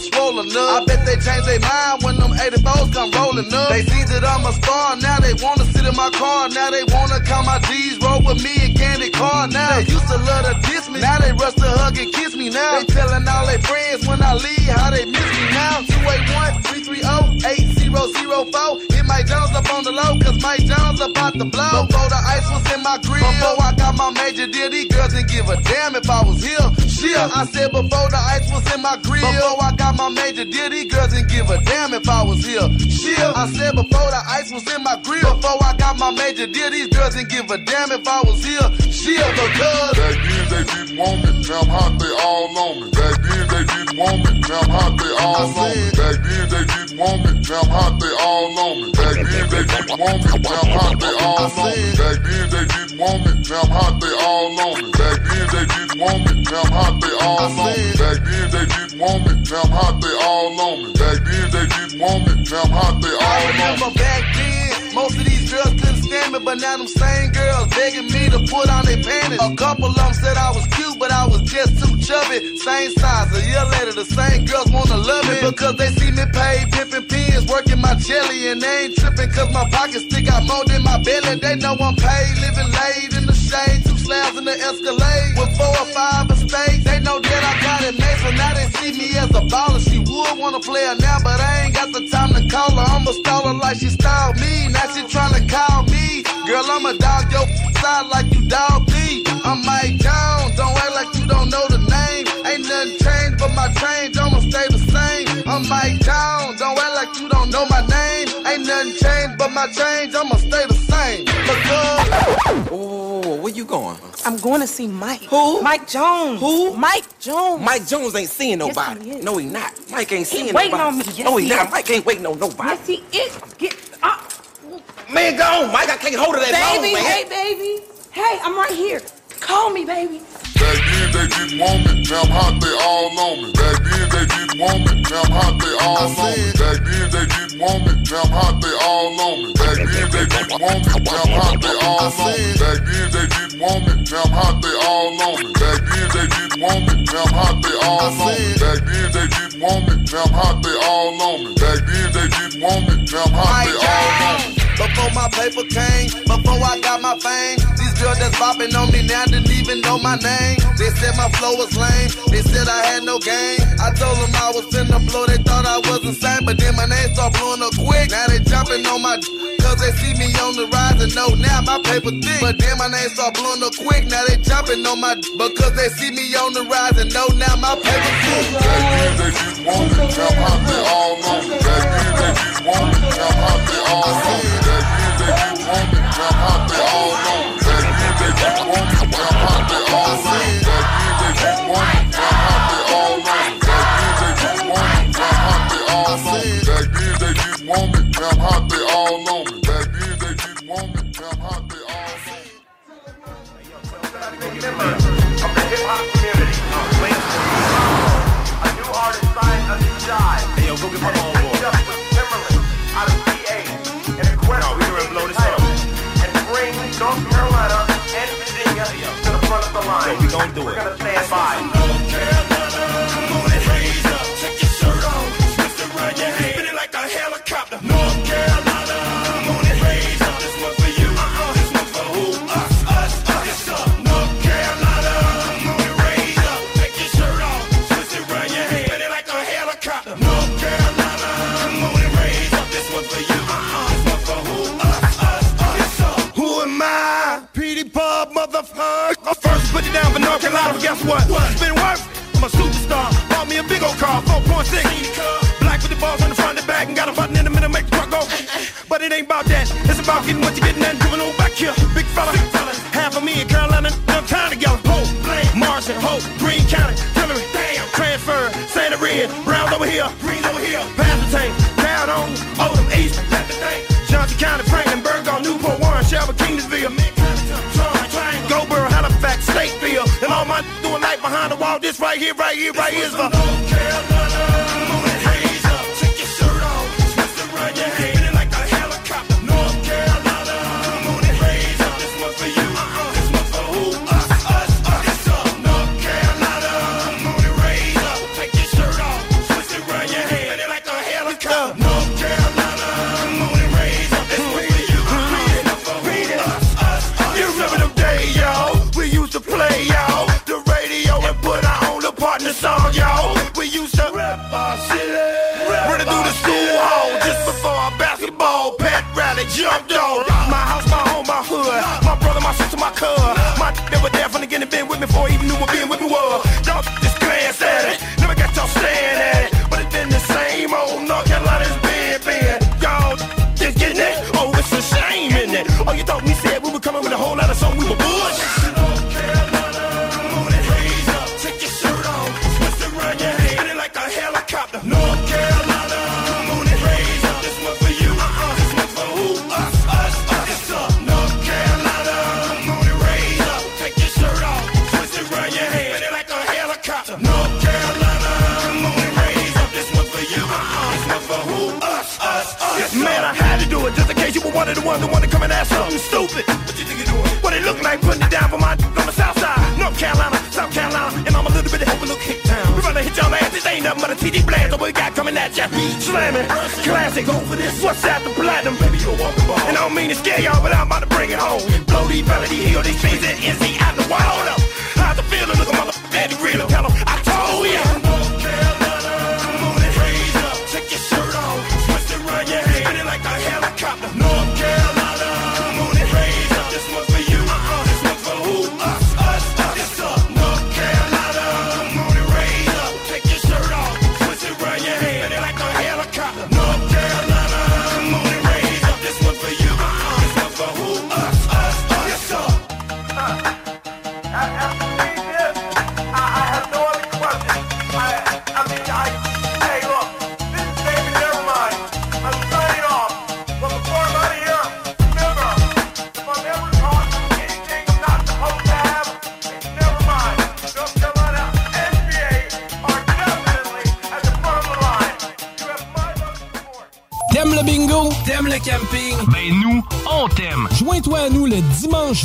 Swollen up. I bet they changed their mind when them 84s come rolling up. They see that I'm a star, now they wanna sit in my car. Now they wanna count my G's, roll with me and candy car. Now they used to love to diss me, now they rush to hug and kiss me now. They telling all their friends when I leave how they miss me now. 281 330 8004. Hit Mike Jones up on the low, cause Mike Jones about to blow. Before the ice was in my grill, before I got my major deal, these girls didn't give a damn if I was here. Shit, I said before the ice was in my grill, before I got my major deal, these girls didn't give a damn if I was here. Shit, I said before the ice was in my grill, before I got my major deal, these girls didn't give a damn if I was here. Shit, because Back then they didn't want me, now I'm hot, they all on me. Back then they didn't want me, now I'm hot, they all on me. Back then they didn't want me, now I'm hot, they all on me. Back then they didn't want me, now I'm hot, they all on me. Back then they didn't want me, now I'm hot, they all on me. Back then they didn't want me, now I'm hot, they all on me. Back then they didn't want me, now I'm hot, they all on me. Back then they didn't want me, now I'm hot, they all on me. remember back then, most of these girls couldn't stand me, but now them same girls begging me to put on their panties. A couple of them said I was cute, but I was just too chubby. Same size, a year later, the same girls wanna love me because they see me pay pimping pins, working my jelly, and they ain't tripping cause my pockets stick out more than my belly. They know I'm paid, living late in the shade, two slabs in the Escalade with four or five estates. They know that I got it made, so now they see me as a baller. She would wanna play her now, but I ain't got the time to call her. I'ma her like she styled me. Now she tryna call me. Girl, I'ma dog your side like you dog me. I'm Mike Jones, don't act like you don't know the name. Ain't nothing changed but my change, I'ma stay the same. I'm Mike Jones, don't act like you don't know my name. Ain't nothing changed but my change, I'ma stay the same. Because Oh, you going? I'm going to see Mike. Who? Mike Jones. Who? Mike Jones. Mike Jones ain't seeing Yes, nobody. he is. no, he not. Mike ain't He seeing waiting nobody. on me. Yes, no, he, he not. is. Mike ain't waiting on nobody. Yes, he is. Get up. Man, go on, Mike. I can't hold of that Baby, nose, man. hey, baby. Hey, I'm right here. Call me, baby. Back then they didn't want me, now I'm hot, they all on me. Back then they didn't want me, now I'm hot, they all on me. Back then they didn't want me, now I'm hot, they all on me. Back then they didn't want me, now I'm hot, they all on me. Back then they didn't want me, now I'm hot, they all on me. Back then they didn't want me, now I'm hot, they all on me. Back then they didn't want me, now I'm hot, they all on me. Back then they didn't want me, now I'm hot, they all on me. Before my paper came, before I got my fame, these girls that's bopping on me now didn't even know my name. They said my flow was lame. They said I had no game. I told them I was finna blow. They thought I was insane, but then my name started blowing up quick. Now they jumping on my cause they see me on the rise and know now my paper thick. But then my name start blowing up quick. Now they jumping on my because they see me on the rise and know now my paper thick. They just want it, now how they all know then they just want it, now how they all know they just want it, now how they all know North Carolina and Virginia to woman, I'm hot, they all send me I'm making that memory I'm making popularity a member of the front of the line. Yo, we gonna do it. We're gonna stand by. North Carolina, down for North Carolina, but guess what? It's been worse. I'm a superstar. Bought me a big old car, 4.6. Black with the balls on the front and back, and got a button in the middle, make the truck go. But it ain't about that. It's about getting what you're getting and doing on back here. Big fella. Half of me in Carolina, time together. Hope, Marshall, Hope, Green County, Tillery, damn, transfer, Santa Red, Browns over here, Green over here, Pastor Town right here, right here, right here is for My nothing but a TD blast. What we got coming at ya? Slamming, classic. Go for this. What's that? The platinum. Baby, you ball. And I don't mean to scare y'all, but I'm about to bring it home. Blow these melody, heal these things and NC out the wild. Up. How's the feeling? Look mother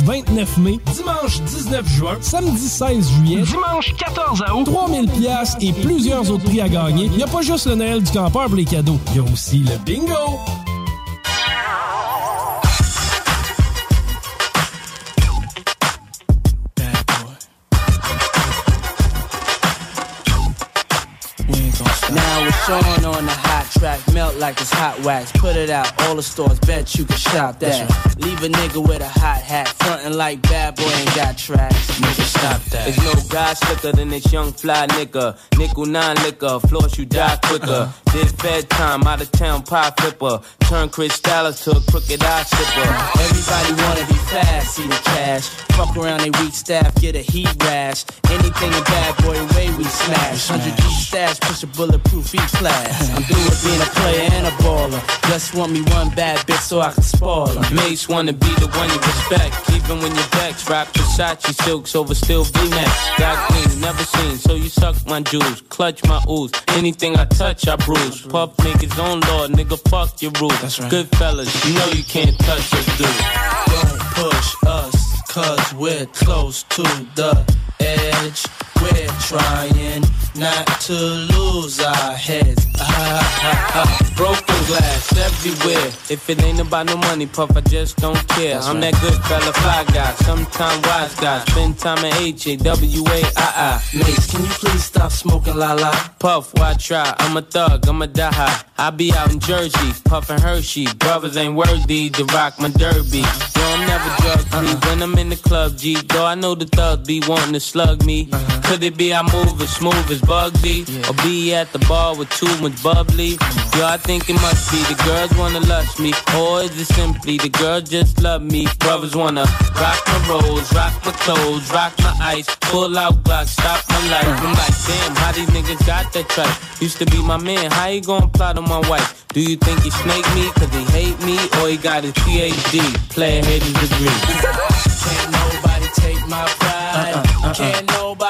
29 mai, dimanche 19 juin, samedi 16 juillet, dimanche 14 août, 3000 pièces et plusieurs autres prix à gagner. Il n'y a pas juste le Noël du campeur pour les cadeaux, il y a aussi le bingo. Now it's on on the hot track, melt like it's hot wax. Put it out all the stores, bet you can shop that. Leave a nigga with a hot hat, frontin' like bad boy ain't got tracks. Nigga, stop that. There's no guy slicker than this young fly nigga. Nickel nine liquor, floss you die quicker. this fed time, out of town pie flipper. Turn Chris Dallas to a crooked eye sipper. Everybody wanna be fast, see the cash. Fuck around they weak staff, get a heat rash. Anything a bad boy way we smash. Hundred deep stash, push a bulletproof each class. I'm through with being a player and a baller. Just want me one bad bitch so I can spoil her. Mates wanna be the one you respect, even when you're vexed. Rock Versace silks over still V-necks. Got clean, never seen, so you suck my jewels, clutch my ooze. Anything I touch, I bruise. Puff make his own law, nigga, fuck your rules. Good fellas, you know you can't touch us, dude. Don't push us, cause we're close to the edge. We're trying not to lose our heads. Ah, ah, ah. Broken glass everywhere. If it ain't about no money, puff, I just don't care. I'm that good fella, fly guy, sometime wise guy. Spend time at H A W A I I. Mates, can you please stop smoking la la? Puff, why try? I'm a thug, I'm a die high. I be out in Jersey, puffin' Hershey. Brothers ain't worthy to rock my derby. Yo, I'm never drug free when I'm in the club, G. Though I know the thugs be wanting to slug me. Could it be I move as smooth as Bugsy? Or be at the bar with too much bubbly? Yo, I think it must be the girls wanna lust me. Or is it simply the girls just love me? Brothers wanna rock my rolls, rock my clothes, rock my ice, pull out Glock, stop my life. I'm like, damn, how these niggas got that tripe? Used to be my man, how he gon' plot on my wife? Do you think he snake me cause he hate me? Or he got his PhD, player haters degree? Can't nobody take my pride. Uh-uh, uh-uh. Can't nobody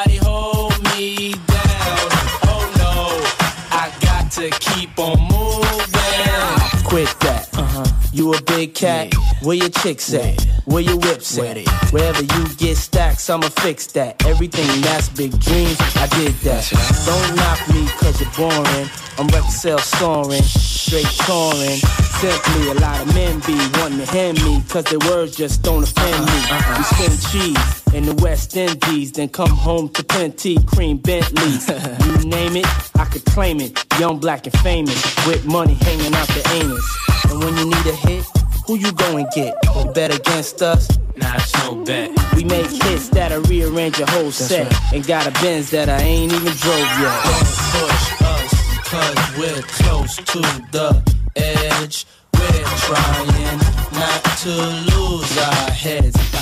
You a big cat? Where your chicks at? Where your whips at? Wherever you get stacks, I'ma fix that. Everything that's big dreams, I did that. Don't knock me cause you're boring. I'm record sales soaring, straight touring. Simply a lot of men be wanting to hand me cause their words just don't offend me. We spend cheese in the West Indies, then come home to plenty cream Bentleys. you name it, I could claim it. Young, black, and famous, with money hanging out the anus. And when you need a hit, who you go and get? Bet against us? Nah, it's no bet. We make hits that'll rearrange your whole set. And got a Benz that I ain't even drove yet. Don't push us, cause we're close to the edge. We're trying not to lose our heads. Ah,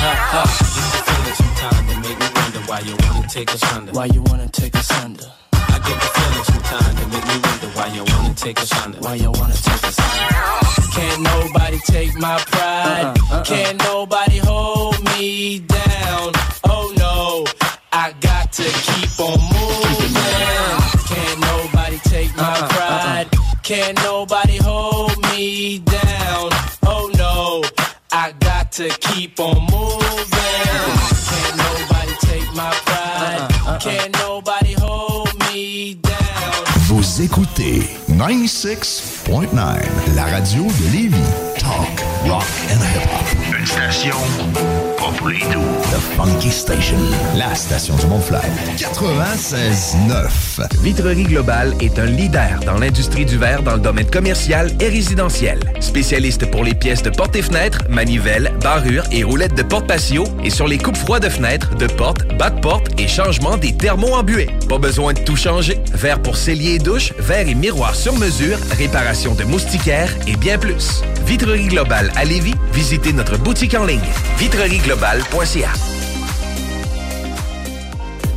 ah, ah. Used to sometimes that make me wonder why you wanna take us under. Why you wanna take us under? I get the feeling sometimes that make me wonder why you wanna take us under. Why you wanna take us under? Can't nobody take my pride. Can't nobody hold me down. Oh no, I got to keep on moving. Can't nobody take my pride. Can't nobody got to keep on moving. Can't nobody take my pride. Can't nobody hold me down. Vous écoutez 96.9, la radio de Lévis. Talk, rock and hip-hop. Une station The Funky Station, la station du Mont-Flair. 96.9. Vitrerie Globale est un leader dans l'industrie du verre dans le domaine commercial et résidentiel. Spécialiste pour les pièces de portes et fenêtres, manivelles, barrures et roulettes de porte patio et sur les coupes froides de fenêtres, de portes, bas de porte et changement des thermos embués. Pas besoin de tout changer. Verre pour cellier et douche, verre et miroir sur mesure, réparation de moustiquaires et bien plus. Vitrerie Globale à Lévis, visitez notre boutique en ligne vitrerieglobale.ca.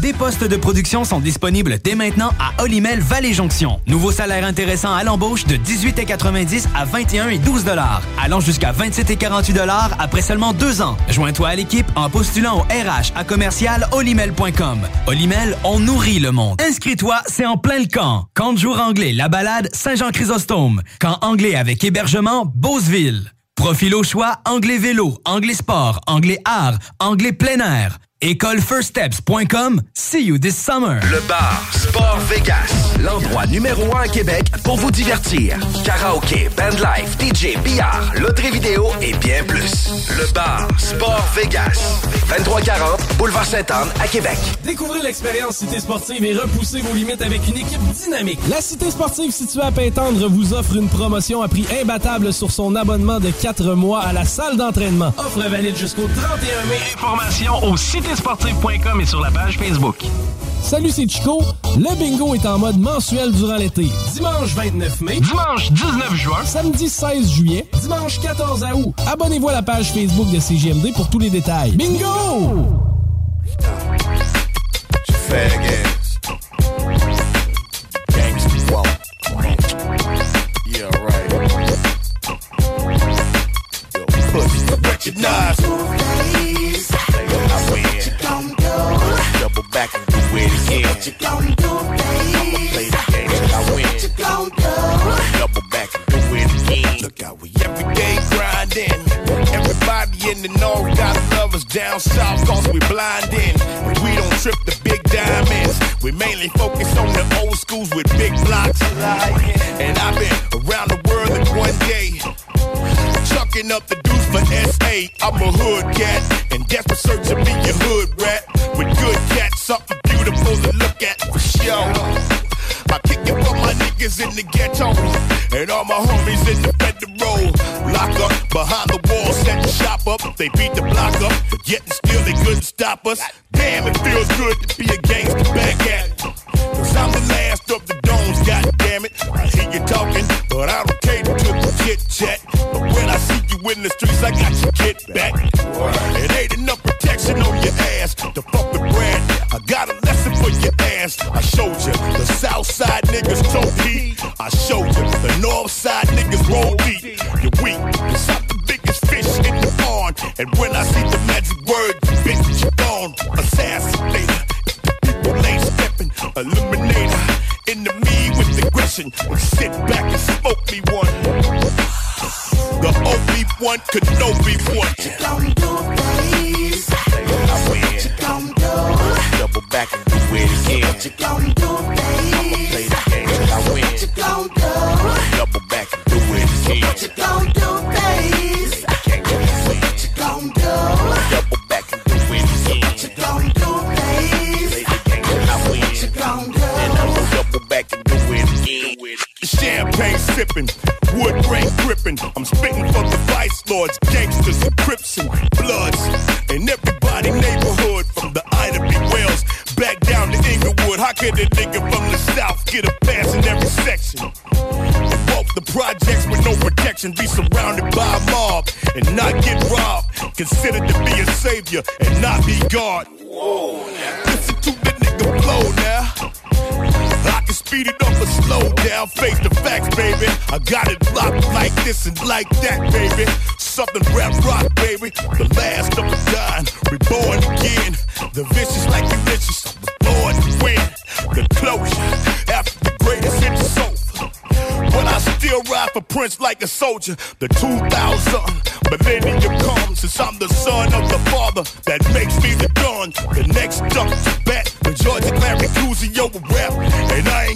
Des postes de production sont disponibles dès maintenant à Olimel Valley Jonction. Nouveau salaire intéressant à l'embauche de 18,90 à 21 et 12 dollars, allant jusqu'à 27 et 48 dollars après seulement deux ans. Joins-toi à l'équipe en postulant au RH à commercial olimel.com. Olimel, on nourrit le monde. Inscris-toi, c'est en plein le camp. Camp de jour anglais, la balade Saint-Jean-Chrysostome. Camp anglais avec hébergement Beauceville. Profil au choix, anglais vélo, anglais sport, anglais art, anglais plein air. Écolefirststeps.com. See you this summer. Le bar Sport Vegas, l'endroit numéro un à Québec pour vous divertir. Karaoke, bandlife, DJ, billard, loterie vidéo et bien plus. Le bar Sport Vegas, 2340 Boulevard Sainte-Anne à Québec. Découvrez l'expérience Cité Sportive et repoussez vos limites avec une équipe dynamique. La Cité Sportive située à Pintendre vous offre une promotion à prix imbattable sur son abonnement de 4 mois à la salle d'entraînement. Offre valide jusqu'au 31 mai. Information au et sur la page Facebook. Salut, c'est Chico. Le bingo est en mode mensuel durant l'été. Dimanche 29 mai, dimanche 19 juin, samedi 16 juillet, dimanche 14 août. Abonnez-vous à la page Facebook de CGMD pour tous les détails. Bingo! It again. I'ma play the game till I win. Double back and do it again. Look out, we every day grinding. Everybody in the north got lovers down south cause we blinding. And we don't trip the big diamonds. We mainly focus on the old schools with big blocks. And I've been around the world in one day. Chucking up the deuce for SA. I'm a hood cat, and desperate search to be a hood look at for sure. I kick it for my niggas in the ghetto, and all my homies in the federal. Lock up behind the wall, set the shop up. They beat the block up, yet and still they couldn't stop us. Damn, it feels good to be a gangster back at. Cause I'm the last of the domes, god damn it. I hear you talking, but I don't cater to the chit chat. But when I see you in the streets, I got your kid back. I showed you the south side niggas toe heat. I showed you the north side niggas roll deep. You're weak, cause I'm the biggest fish in the pond. And when I see the magic word, bitch, you gone. The people ain't stepping, eliminate direction and sit back and smoke me one. The only one could know me one. You gonna do, please? Back and do it again. What you gonna do, please? Play the game till I win. What you gonna do? Double back and do it again. What you gonna do, can't go away. What you gonna do? Double back and do it again. What you gonna do, please? Play the game till I win. What you gonna do? And double back and do it again. Champagne sipping, wood grain gripping. I'm spitting for the vice lords, gangsters, and crips and could a nigga from the south get a pass in every section? Walk the projects with no protection, be surrounded by a mob and not get robbed. Considered to be a savior and not be God. Whoa, Listen to the nigga flow now. I can speed it up or slow down, face the facts, baby. I got it locked like this and like that, baby. Something rap rock, baby. The last of the dying, reborn again. The vicious like the delicious, ride for Prince like a soldier. The 2000 millennium comes since I'm the son of the father that makes me the gun. The next to bat, the Georgia Larry over rap. And I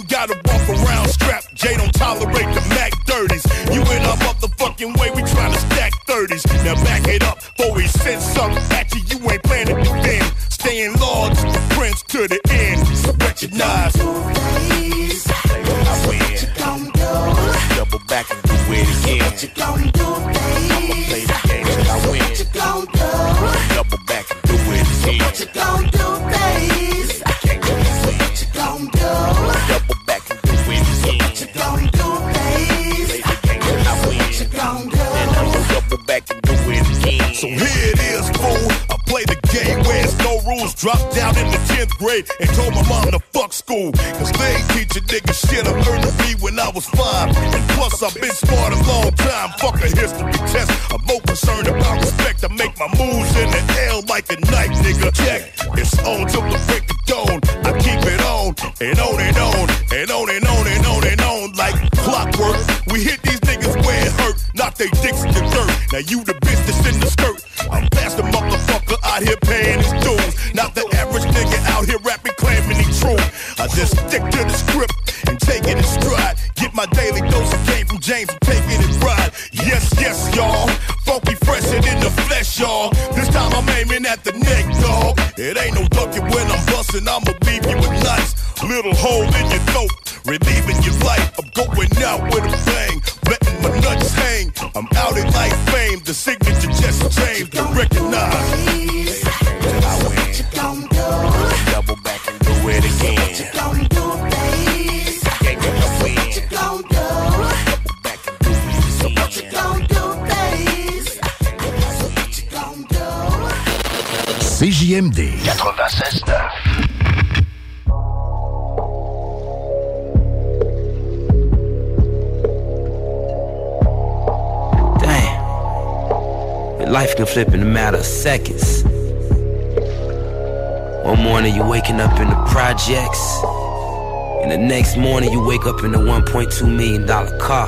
wake up in a $1.2 million car.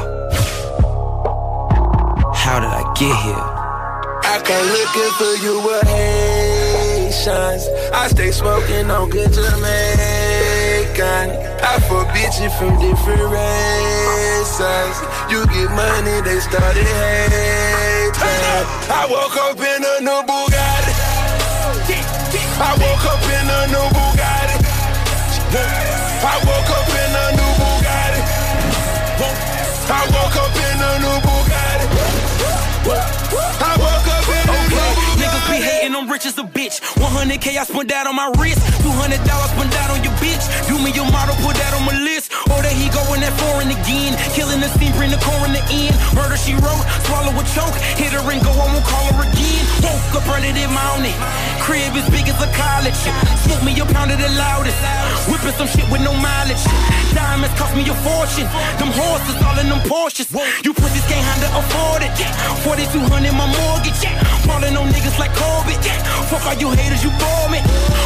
How did I get here? I come looking for you with Haitians. I stay smoking on good Jamaican. I fuck bitches from different races. You get money, they started hating. I woke up in a new Bugatti. I woke up in a new Bugatti. I woke up I woke up in a new Bugatti. I woke up in a new Bugatti. Niggas be hating, I'm rich as a bitch. 100k I spent that on my wrist. 200 dollars spent that on your bitch. Do me your model, put that on my list. Or that he going that foreign again. Killing the scene, bring the core in the end. Murder she wrote, swallow a choke. Hit her and go, I won't call her again. Woke up early in morning. Crib as big as a college. Smoke me a pound of the loudest. Whipping some shit with no mileage. Diamonds cost me a fortune. Them horses all in them Porsches. You pussies can't handle afford it. 4200 my mortgage. Falling on niggas like Corbett. Fuck all you haters, you bore me.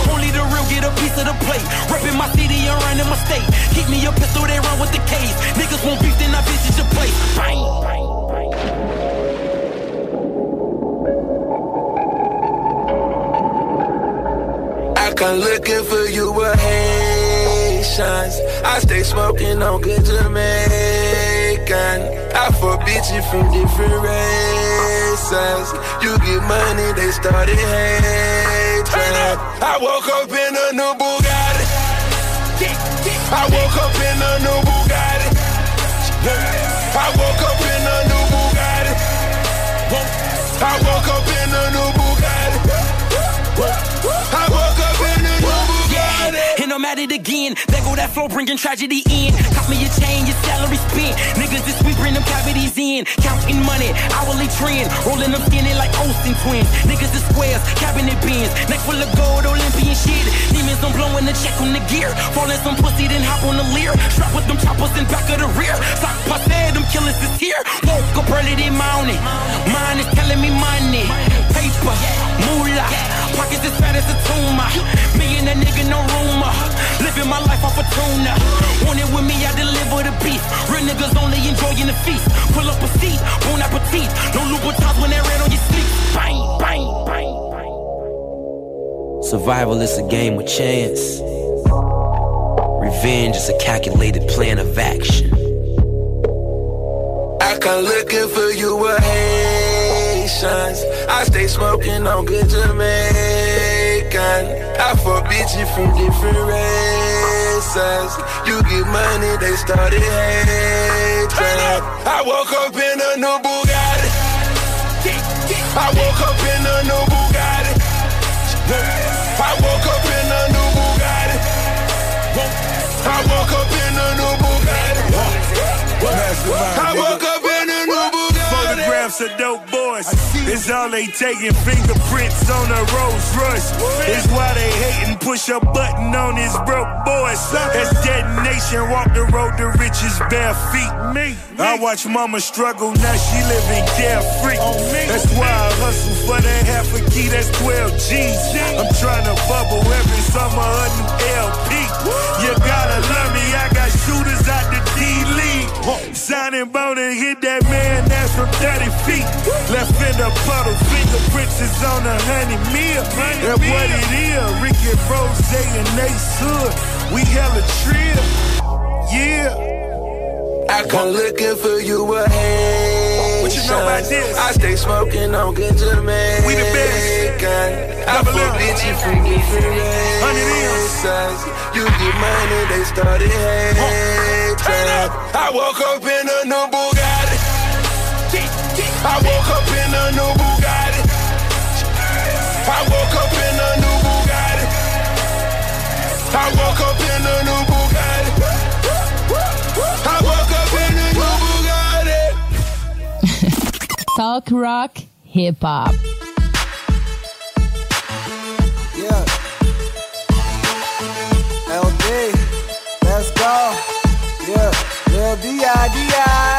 Only the real get a piece of the plate. Reppin' my city and running my state. Keep me a pistol, they run with the case. Niggas won't beef, then I visit your place. Bang. I come looking for you with Haitians. I stay smoking on good Jamaican. I fuck bitches from different races. You get money, they started hating. I woke up in a new Bugatti. I woke up in a new Bugatti. I woke up in a new Bugatti. I woke at it again. There go that flow, bringing tragedy in. Cop me a chain, your salary spent. Niggas this week bring them cavities in. Counting money, hourly trend. Rolling them skinny like Olsen twins. Niggas the squares, cabinet bins. Neck full of gold, Olympian shit. Demons, I'm blowing the check on the gear. Falling some pussy, then hop on the leer. Strap with them choppers in back of the rear. Sock passe, them killers is here. Woke up early, they mounted. Mine is telling me money. Paper, moolah. Pockets as fat as a tumor. Me and that nigga, no rumor. Living my life off a tuna. Want it with me, I deliver the beef. Real niggas only enjoying the feast. Pull up a seat, bon appetit. No Louboutins when they ran on your sleep. Bang, bang, bang. Survival is a game with chance. Revenge is a calculated plan of action. I come looking for you with Haitians. I stay smoking on good Jamaican. I fuck bitches from different races. You get money, they started hating. I woke up in a new Bugatti. I woke up in a new Bugatti. I woke up in a new Bugatti. I woke up in a new Bugatti. I woke up in a new Bugatti. Photographs of dope boys. It's all they taking fingerprints on a Rolls Royce. It's why they hating. Push a button on his broke boys. As detonation, walk the road to riches bare feet. Me. I watch mama struggle, now she living carefree. That's why I hustle for that half a key, that's 12 G's. I'm trying to bubble every summer a new LP. You gotta love me, I got League. Signing bone and hit that man that's from 30 feet. Left in the puddle, fingerprints is on a honey meal. That's what it is. Ricky Rose and Ace Hood. We hella trill. Yeah. I come looking for you with Haitians. What you know about this? I stay smoking on good Jamaican. We the best. I fuck bitches from different races. You get money, they started hating. I woke up in a new Bugatti. I woke up in a new Bugatti. I woke up in a new Bugatti. I woke up Talk rock, hip hop. Yeah. LD, let's go. Yeah, Lil D.I.D.I. You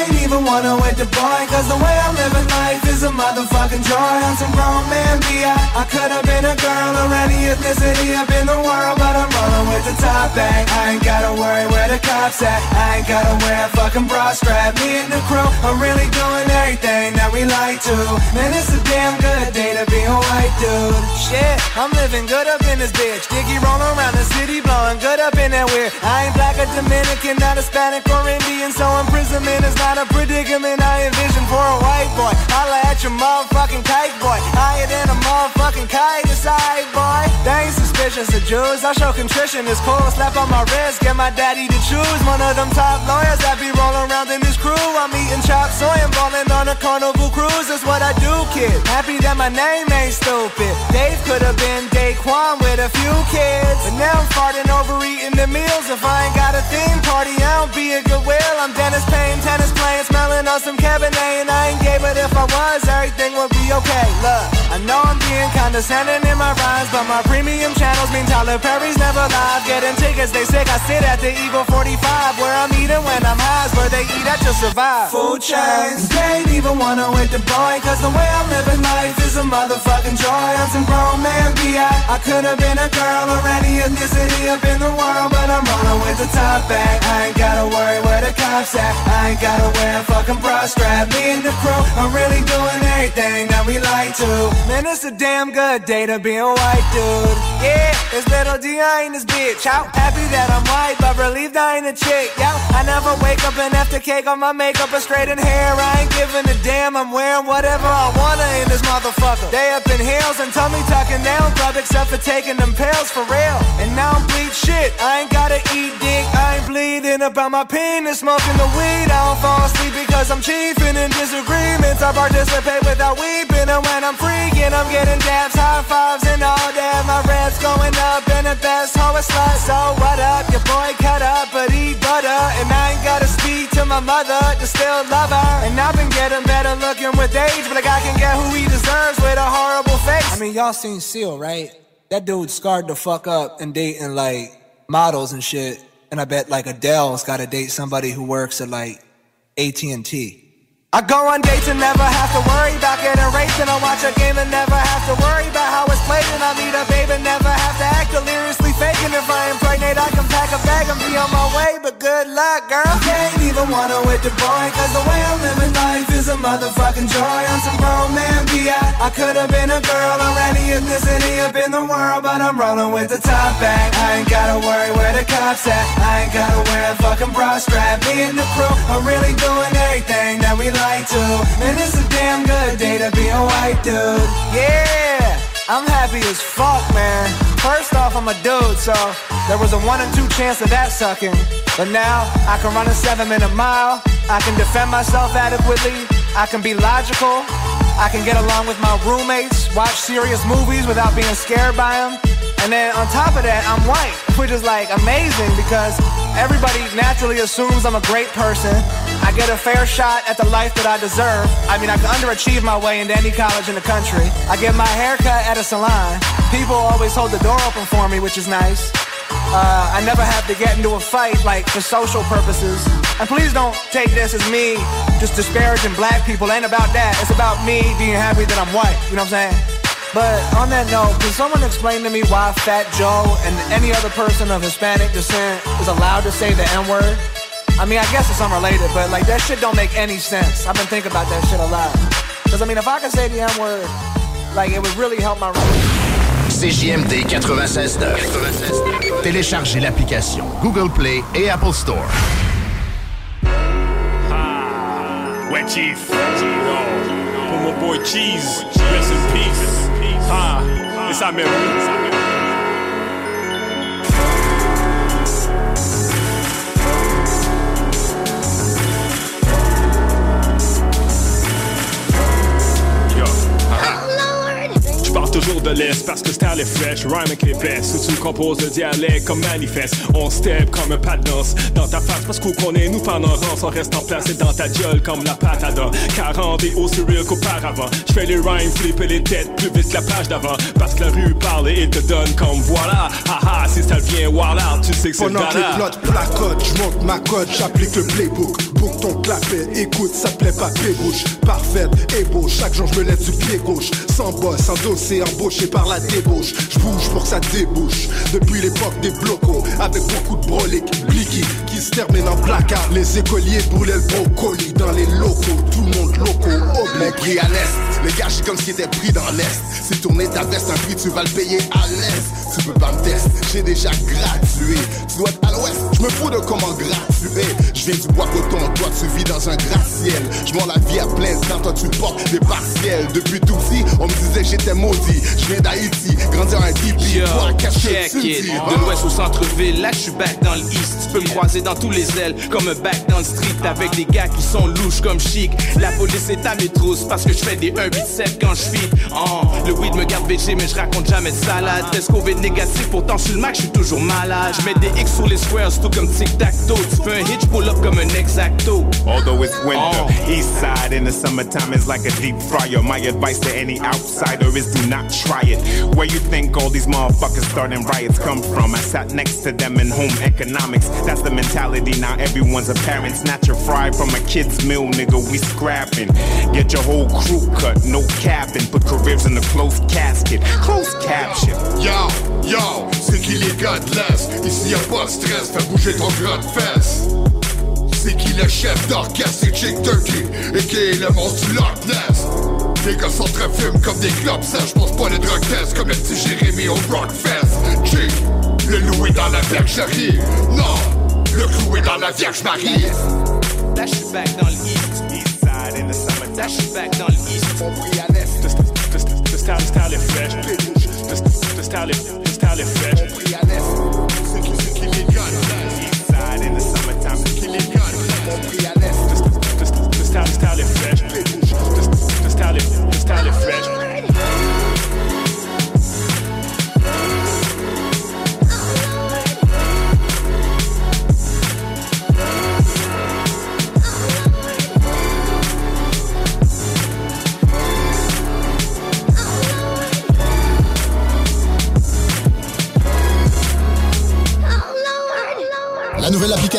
ain't even wanna wait the boy, cause the way I'm living life is a motherfucking joy. I'm some grown man B.I. I could've been a girl or any ethnicity up in the world, but I'm rolling with the top bag. I ain't gotta worry where the cops at. I ain't gotta wear a fucking bra strap. Me and the crew are really doing everything that we like to. Man, it's a damn good day to be a white dude. Shit, I'm living good up in this bitch. Diggy rolling around the city, blowing good up in that weird. I ain't black or Dominican, not Hispanic or Indian, so imprisonment is not a predicament I envision for a white boy. Holla at your motherfucking kite boy. Higher than a motherfucking kite, aside boy. They ain't suspicious of Jews. I show contrition, it's cool. Slap on my wrist, get my daddy to choose. One of them top lawyers that be rolling around in this crew. I'm eating chop soy and balling on a carnival cruise. That's what I do, kid. Happy that my name ain't stupid. Dave could have been Daquan with a few kids. But now I'm farting over eating the meals. If I ain't got a theme party, I don't be a goodwill. I'm Dennis Payne, tennis playing, smelling on some Cabernet. And I ain't gay, but if I was, everything would be okay. Look, I know I'm being condescending in my rhymes, but my premium channels mean Tyler Perry's never live. Getting tickets, they sick. I sit at the Eagle 45, where I'm eating when I'm high, where they eat at to survive. Food chains, they ain't even wanna with the boy, cause the way I'm living life is a motherfucking joy. I'm some grown man, B.I. I could have been a girl or any ethnicity up in the world, but I'm rolling with the top back. I ain't gotta worry where the cops at. I ain't gotta wear a fucking bra strap. Me and the crew are really doing everything that we like to. Man, it's a damn good day to be a white dude. Yeah, it's little D.I. in this bitch. Out happy that I'm white, but relieved I ain't a chick. Yo, I never wake up and after cake on my makeup or straightened hair. I ain't giving a damn. I'm wearing whatever I wanna in this motherfucker. They up in heels and tummy tucking down club except for taking them pills for real. And now I'm bleed shit. I ain't gotta eat dick. I ain't bleeding about my penis, smoking the weed. I don't fall asleep because I'm chiefing in disagreements. I participate without weeping. And when I'm freaking, I'm getting dabs, high fives, and all that. My reps going up in the best hoe a slut. So what up? Your boy cut up, but eat butter. And I ain't gotta speak to my mother to still love her. And I've been getting better looking with age, but a guy can get who he deserves with a horrible face. I mean, y'all seen Seal, right? That dude scarred the fuck up and dating like models and shit. And I bet like Adele's got to date somebody who works at like AT&T. I go on dates and never have to worry about getting raped And I watch a game and never have to worry about how it's played And I meet a babe and never have to act deliriously faking If I impregnate, I can pack a bag and be on my way But good luck, girl. Can't even wanna with the boy Cause the way I'm living life is a motherfucking joy. I'm some grown man, B.I. I. Could've been a girl or any ethnicity up in the world But I'm rolling with the top back I ain't gotta worry where the cops at. I ain't gotta wear a fucking bra strap Me and the crew. Are really doing everything that we like to Man, it's a damn good day to be a white dude. Yeah, I'm happy as fuck, man. First off, I'm a dude, so there was a one in two chance of that sucking. But now, I can run a seven minute mile. I can defend myself adequately. I can be logical. I can get along with my roommates Watch serious movies without being scared by them and then on top of that, I'm white, which is like amazing because everybody naturally assumes I'm a great person. I get a fair shot at the life that I deserve. I mean, I can underachieve my way into any college in the country. I get my hair cut at a salon. People always hold the door open for me, which is nice. Uh, I never have to get into a fight, like for social purposes. And please don't take this as me just disparaging black people. It ain't about that. It's about me being happy that I'm white. You know what I'm saying? But on that note, can someone explain to me why Fat Joe and any other person of Hispanic descent is allowed to say the N-word? I mean, I guess it's unrelated, but like that shit don't make any sense. I've been thinking about that shit a lot. Cause I mean, if I could say the N-word, like it would really help my. CJMD 96.9. Téléchargez l'application Google Play et Apple Store. Ah, Wet Chief. Pour mon boy Cheese. Rest in peace. Ah, it's I memories. Toujours de l'Est parce que style est fresh, rhyme avec les best. Où tu composes le dialecte comme manifeste. On step comme un pas de danse dans ta face parce qu'on connaît nous pendant rance. On reste en place et dans ta gueule comme la dents. 40 et aussi real qu'auparavant. Je fais les rhymes, flipper les têtes plus vite que la page d'avant. Parce que la rue parle et te donne comme voilà. Haha, si ça vient wild tu sais que c'est Pendant que les plots placotent, je monte ma cote, j'applique le playbook. Book ton clapet, écoute, ça plaît pas, bouche Parfaite, ébauche, chaque jour je me lève du pied gauche. Sans boss, sans dossier, embauché par la débauche. Je bouge pour que ça débouche. Depuis l'époque des blocos, avec beaucoup de broliques, blicky, qui se terminent en placard. Les écoliers brûlaient le brocoli dans les locaux. Tout le monde locaux, Les prix à l'est, les gars, j'ai comme si était pris dans l'est. Si tourner ta veste, un prix, tu vas le payer à l'est. Tu peux pas me tester, j'ai déjà gradué. Tu dois être à l'ouest, je me fous de comment gratuer. Je viens du bois coton, toi tu vis dans un gratte-ciel. Je la vie à plein temps, toi tu portes des partiels. Depuis tout petit, on me disait j'étais maudit. Je viens d'Haïti, grandi en un hippie. Yo, Toi, check it. De l'ouest au centre-ville, là je suis back dans l'east. Tu peux me croiser dans tous les ailes, comme un back dans le street, avec des gars qui sont louches comme chic. La police est à mes trousses parce que je fais des 1-8-7 quand je feed. Oh, le weed me garde végé, mais je raconte jamais de salade. Test Covid négatif, pourtant sur le Mac, je suis toujours malade. Je mets des X sur les squares, tout comme tic-tac-toe. Tu fais un hitch pull up comme un exacto. Although it's winter, east side in the summertime is like a deep fryer. My advice to any outsider is do not try it. Where you think all these motherfuckers starting riots come from? I sat next to them in home economics. That's the mentality now. Everyone's a parent. Snatch a fry from a kid's meal, nigga. We scrapping. Get your whole crew cut, no capping. Put careers in a closed casket. Closed caption. Yo, yo, c'est qui les gars de l'Est Ici y'a pas de stress, fais bouger ton gras de. C'est qui le chef d'orchestre, c'est Chick Turkey, et qui est le monstre du Loch Ness. Les gars sont très fument comme des clubs ça je pense pas les drug tests comme le petit Jérémy au Rockfest. Le loup est dans la bergerie. Non, le clou est dans la Vierge Marie. That shit back dans l'East, East side in the summer. That shit back dans l'East. On brille à l'Est. The, the, the, the style, the style est fresh. The, the style est, the style est fresh. On brille à l'Est. C'est qui, c'est qui les gars? East side in the summertime. C'est qui les gars? On brille à l'Est. The, the, the style, the style est fresh. started fresh.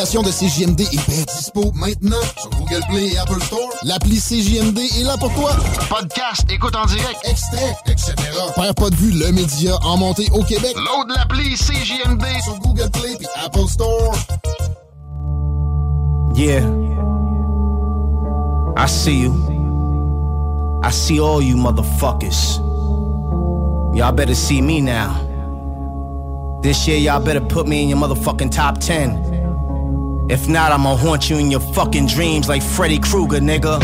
Nouvelle application de CJMD est bien dispo maintenant sur Google Play et Apple Store. L'appli CJMD est là pour toi. Podcast, écoute en direct, extrait, etc. Père pas de vue, le média en montée au Québec. Load l'appli CJMD sur Google Play et Apple Store. Yeah. I see you. I see all you motherfuckers. Y'all better see me now. This year, y'all better put me in your motherfucking top 10. If not, I'ma haunt you in your fucking dreams like Freddy Krueger, nigga.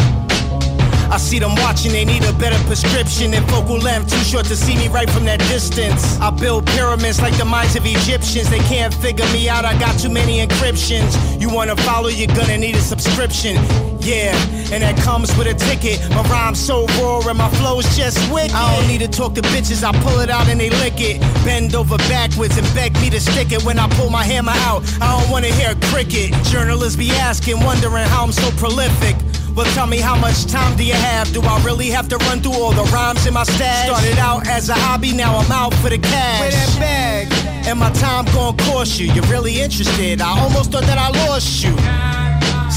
I see them watching, they need a better prescription than focal length, too short to see me right from that distance. I build pyramids like the minds of Egyptians, they can't figure me out, I got too many encryptions. You wanna follow, you're gonna need a subscription. Yeah, and that comes with a ticket. My rhyme's so raw and my flow's just wicked. I don't need to talk to bitches, I pull it out and they lick it. Bend over backwards and beg me to stick it when I pull my hammer out. I don't wanna hear cricket. Journalists be asking, wondering how I'm so prolific. Well, tell me how much time do you have? Do I really have to run through all the rhymes in my stash? Started out as a hobby, now I'm out for the cash. Where that bag? And my time gon' cost you. You're really interested? I almost thought that I lost you.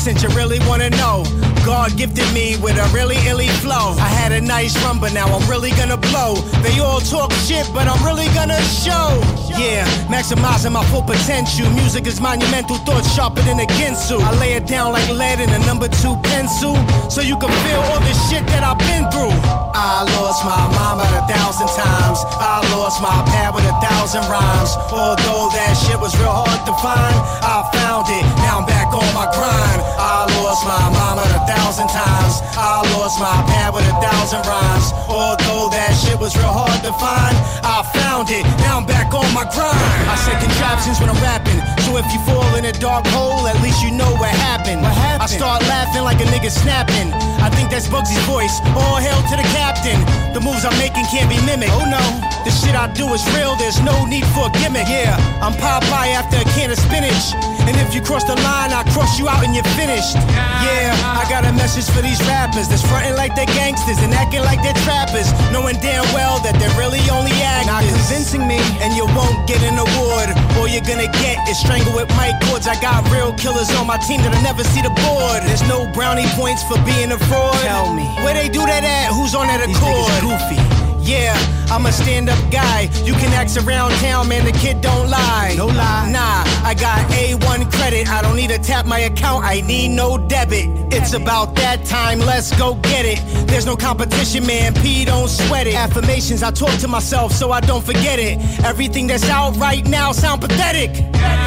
Since you really wanna know, God gifted me with a really illy flow. I had a nice run, but now I'm really gonna blow. They all talk shit, but I'm really gonna show. Yeah, maximizing my full potential. Music is monumental, thoughts sharper than a Ginsu. I lay it down like lead in a number two pencil, so you can feel all the shit that I've been through. I lost my mama a thousand times. I lost my pad with a thousand rhymes. Although that shit was real hard to find, I found it. Now I'm back on my grind. I lost my mama a thousand times. I lost my pad with a thousand rhymes. Although that shit was real hard to find, I found it. Now I'm back on my grind. I said contraptions when I'm rapping. So if you fall in a dark hole, at least you know what happened. What happened? I start laughing like a nigga snapping. I think that's Bugsy's voice. All hail to the captain. The moves I'm making can't be mimicked. Oh no, the shit I do is real. There's no need for a gimmick. Yeah, I'm Popeye after a can of spinach. And if you cross the line, I cross you out and you're finished. Yeah, I got a message for these rappers that's fronting like they're gangsters and acting like they're trappers, knowing damn well that they're really only actors. Not convincing me, and you won't get an award. All you're gonna get is strangle with mic cords. I got real killers on my team that'll never see the board. There's no brownie points for being a fraud. Tell me, where they do that at? Who's on that accord? goofy. Yeah, I'm a stand-up guy. You can ask around town, man. The kid don't lie. No lie. Nah, I got A1 credit. I don't need to tap my account. I need no debit. It's about that time. Let's go get it. There's no competition, man. P don't sweat it. Affirmations. I talk to myself so I don't forget it. Everything that's out right now sound pathetic.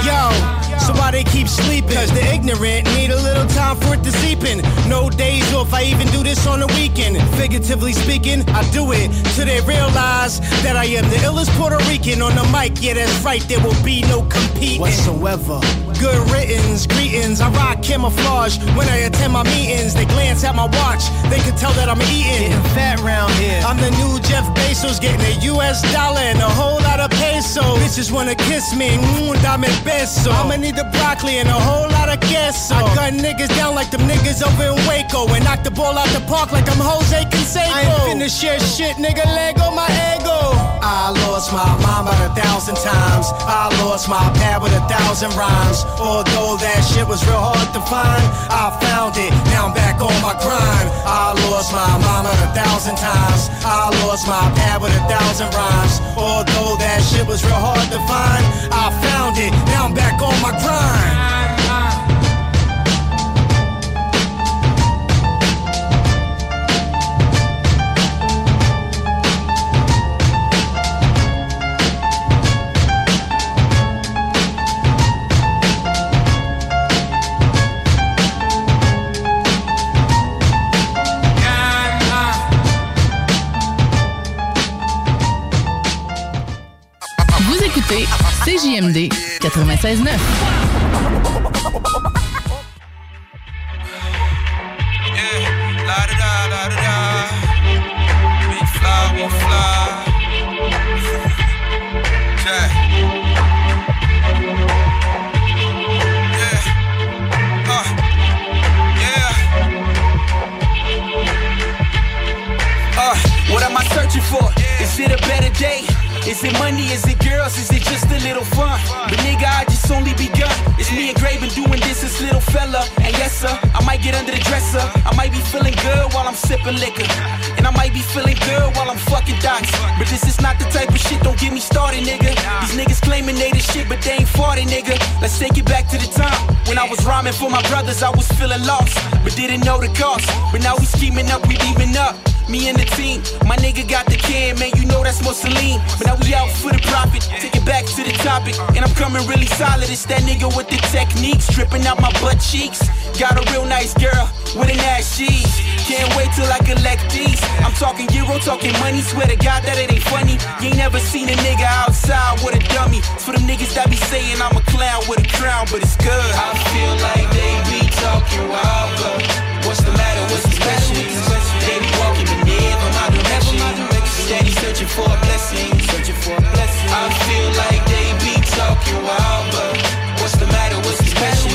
Yo, so why they keep sleeping? Cause the ignorant need a little time for it to seep in. No days off. I even do this on the weekend. Figuratively speaking, I do it till they realize that I am the illest Puerto Rican on the mic. Yeah, that's right. There will be no competing whatsoever. Good riddance, greetings. I rock camouflage when I attend my meetings. They glance at my watch. They can tell that I'm eating. Getting fat round here. I'm the new Jeff Bezos, getting a U.S. dollar and a whole lot of pesos. Bitches wanna kiss me, mmm, dame beso. I'ma need the broccoli and a whole lot of I guess so. I gun niggas down like them niggas over in Waco and knock the ball out the park like I'm Jose Canseco. I ain't finna share shit, nigga. Lego my ego. I lost my about a thousand times. I lost my pad with a thousand rhymes. Although that shit was real hard to find, I found it. Now I'm back on my grind. I lost my mom a thousand times. I lost my pad with a thousand rhymes. Although that shit was real hard to find, I found it. Now I'm back on my grind. 96.9. Me and the team, my nigga got the can, man, you know that's Mussolini. But now we out for the profit, take it back to the topic. And I'm coming really solid, it's that nigga with the techniques, dripping out my butt cheeks. Got a real nice girl with an ass cheese. Can't wait till I collect these. I'm talking euro, talking money, swear to God that it ain't funny. You ain't never seen a nigga outside with a dummy. It's for them niggas that be saying I'm a clown with a crown, but it's good. I feel like they be talking wild, but what's the matter? What's the question? They be walking Steady searching for a blessing. Searching for a blessing. I feel like they be talking wild, but what's the matter? What's the question?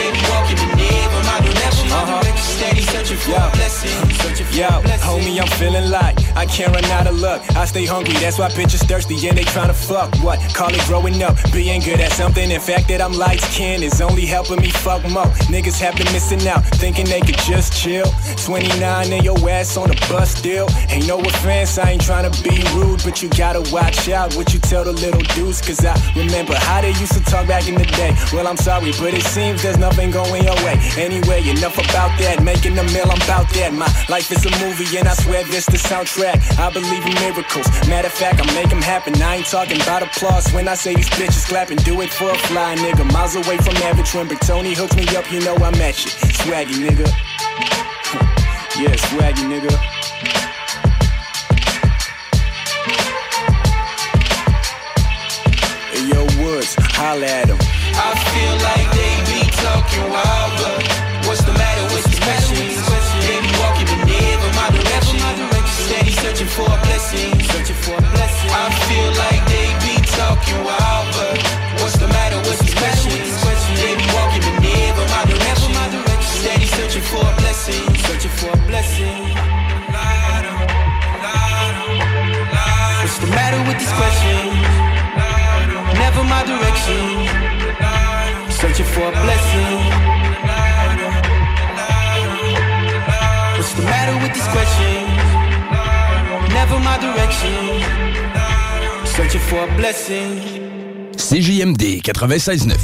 They be walking but never my direction. Steady searching for a blessing. Searching for Yo, a blessing. homie, I'm feeling like I can't run out of luck. I stay hungry, that's why bitches thirsty and they tryna fuck. What? Call it growing up, being good at something. In fact, that I'm light skinned is only helping me fuck more. Niggas have been missing out, thinking they could just chill. 29 and your ass on a bus still. Ain't no offense, I ain't tryna be rude, but you gotta watch out what you tell the little dudes. Cause I remember how they used to talk back in the day. Well, I'm sorry, but it seems there's nothing going your way. Anyway, enough about that. Making a meal, I'm about that. My life is a movie, and I swear this the soundtrack. I believe in miracles. Matter of fact, I make them happen. I ain't talking about applause when I say these bitches clapping. Do it for a fly, nigga. Miles away from average when Big Tony hooks me up, you know I'm at you. Swaggy, nigga. yeah, swaggy, nigga. Hey, yo, Woods, holla at him. I feel like they be talking wild, but what's the matter? For a blessing. Searching for a blessing. I feel like they be talking wild, but what's the matter? What's the question? They be walking but never my direction. Steady searching for a blessing. Searching for a blessing. What's the matter with this question? Never my direction. Searching for a blessing. My direction. Searching for a blessing. CJMD 96.9.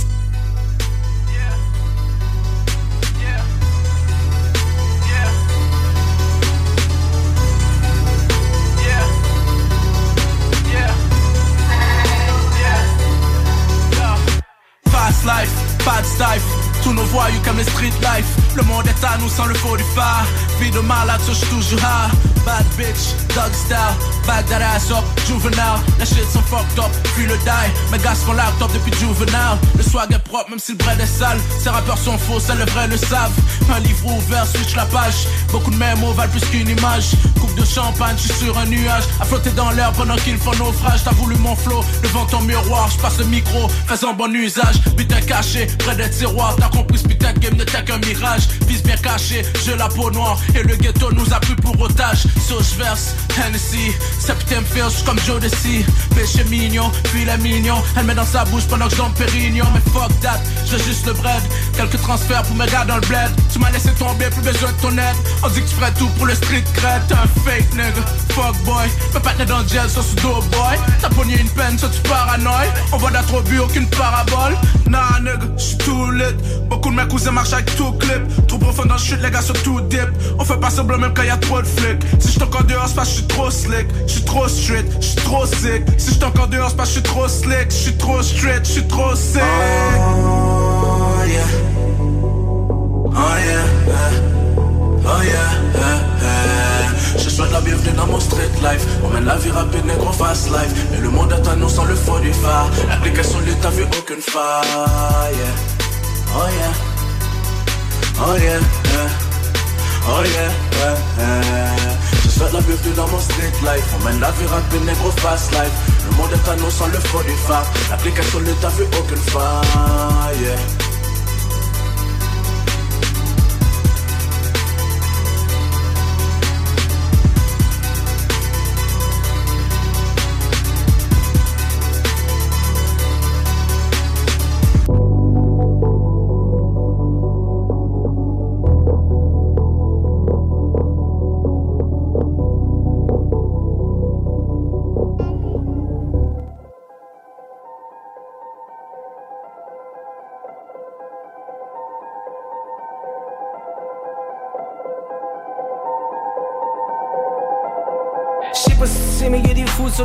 Fast life, pas de life. Tous nos voyous comme le street life. Le monde est à nous sans le faux du phare. Vie de malade, j'suis toujours high. Bad bitch, dog style, back that ass up, juvenile. Les shit sont fucked up, puis le die. Mes gars sont laptop depuis juvenile. Le swag est propre, même si le bread est sale. Ces rappeurs sont faux, c'est le vrai le savent. Un livre ouvert, switch la page. Beaucoup de mémos valent plus qu'une image. De champagne, j'suis sur un nuage. À flotter dans l'air pendant qu'ils font naufrage. T'as voulu mon flow, devant ton miroir. J'passe le micro, faisant bon usage. Putain caché, près des tiroirs. T'as compris ce putain game n'était qu'un mirage. Fils bien caché, j'ai la peau noire. Et le ghetto nous a pris pour otage. So j'verse Hennessy, Septembre Feels comme Joe Desi. Péché mignon, puis la mignon. Elle met dans sa bouche pendant que j'en pérignon. Mais fuck that, j'ai juste le bread. Quelques transferts pour mes gars dans le bled. Tu m'as laissé tomber, plus besoin de ton aide. On dit que tu ferais tout pour le street cred. Fake nigga, fuck boy. Peux pas dans le gel, ça sous dos boy. T'as pogné une peine, ça tu paranoïe. On voit trop but, aucune parabole. Nah nigga, j'suis tout lit. Beaucoup de mes cousins marchent avec tout clip. Trop profond dans le chute, les gars, sur tout dip. On fait pas semblant même quand y a trop de flics. Si j'suis encore dehors, c'est que j'suis trop slick. J'suis trop street, j'suis trop sick. Si j'suis encore dehors, c'est que j'suis trop slick. J'suis trop straight, j'suis trop sick. Oh yeah. Oh yeah. Oh yeah. Je souhaite la bienvenue dans mon street life. On mène la vie rapide, négro fast life. Mais le monde est à nous sans le faux du phare. L'application lui t'as vu aucune faille. Oh yeah. Oh yeah Oh yeah Je souhaite la bienvenue dans mon street life. On mène la vie rapide, négro fast life. Le monde est à nous sans le faux du phare. L'application lui t'as vu aucune faille. sur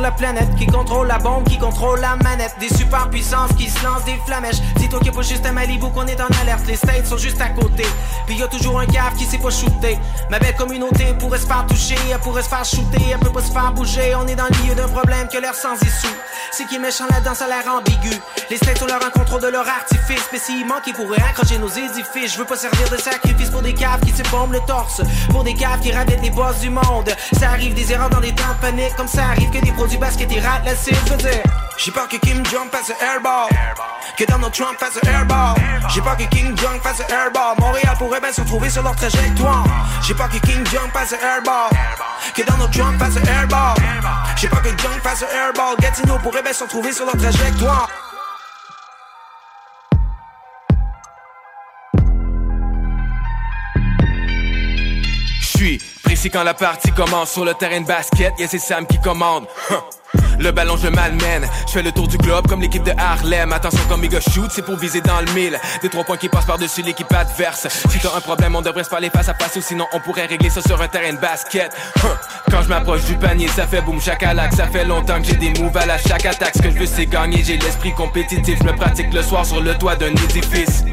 la planète Qui contrôle la bombe, qui contrôle la manette. Des super puissances qui se lancent des flamèches. Qu'il n'y a pas juste à Malibu qu'on est en alerte. Les States sont juste à côté. Puis y a toujours un cave qui sait pas shooter. Ma belle communauté pourrait se faire toucher Elle pourrait se faire shooter, elle peut pas se faire bouger. On est dans le milieu d'un problème que l'air sans issue. C'est qui est méchant là-dedans, ça a l'air ambigu. Les States ont leur un contrôle de leur artifice. Mais s'il manque, ils pourraient accrocher nos édifices. Je veux pas servir de sacrifice pour des caves qui se bombent le torse. Pour des caves qui ravettent les boss du monde. Ça arrive des erreurs dans des temps de panique Comme ça arrive que des rate la je. J'ai peur que Kim Jong fasse un airball. Que Donald Trump fasse un airball. J'ai peur que King Jong fasse airball. Montréal pourrait bien se retrouver sur leur trajectoire. J'ai peur que King Jong fasse un airball. Que Donald Trump fasse un airball. J'ai peur que Jong fasse un airball. Gatineau pourrait bien se retrouver sur leur trajectoire. Précis quand la partie commence sur le terrain de basket, y'a c'est Sam qui commande. Le ballon je malmène, je fais le tour du globe comme l'équipe de Harlem. Attention comme Migo shoot, c'est pour viser dans le mille. Des trois points qui passent par-dessus l'équipe adverse. Si t'as un problème on devrait se parler face à face Ou sinon on pourrait régler ça sur un terrain de basket. Quand je m'approche du panier ça fait boum chacalac Ça fait longtemps que j'ai des moves à la chaque attaque. Ce que je veux c'est gagner, j'ai l'esprit compétitif. Je me pratique le soir sur le toit d'un édifice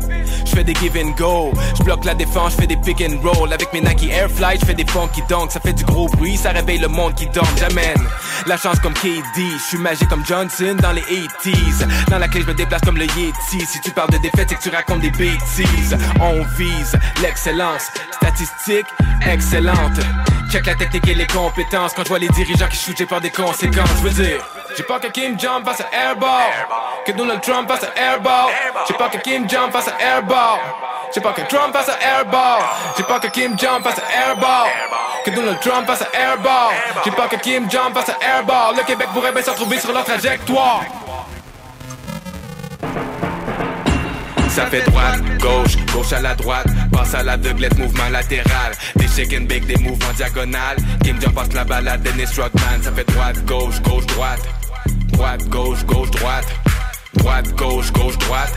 fais des give and go, je bloque la défense, je fais des pick and roll Avec mes Nike Air Flight, je fais des funky dunks Ça fait du gros bruit, ça réveille le monde qui dort J'amène la chance comme KD je suis magique comme Johnson dans les 80s. Dans la clé, je me déplace comme le Yeti. Si tu parles de défaite, c'est que tu racontes des bêtises. On vise l'excellence. Statistique excellente. Check la technique et les compétences. Quand je vois les dirigeants qui shootent, j'ai peur des conséquences. Je veux dire, j'ai pas que Kim Jong fasse un airball. Que Donald Trump fasse un airball. J'ai pas que Kim Jong fasse un airball. J'ai pas que Trump fasse un airball. J'ai pas que Kim Jong fasse un airball. Que Donald Trump fasse un airball. J'ai pas que Kim Jong fasse un airball. Le Québec pourrait bien se retrouver sur leur trajectoire. Ça fait droite, gauche, gauche à la droite, passe à l'aveuglette, mouvement latéral. Des chicken bake, des mouvements diagonales. Kim Jong passe la balade, Dennis Rodman. Ça fait droite, gauche, gauche, droite. Droite, gauche, gauche, droite. Droite, gauche, gauche, droite.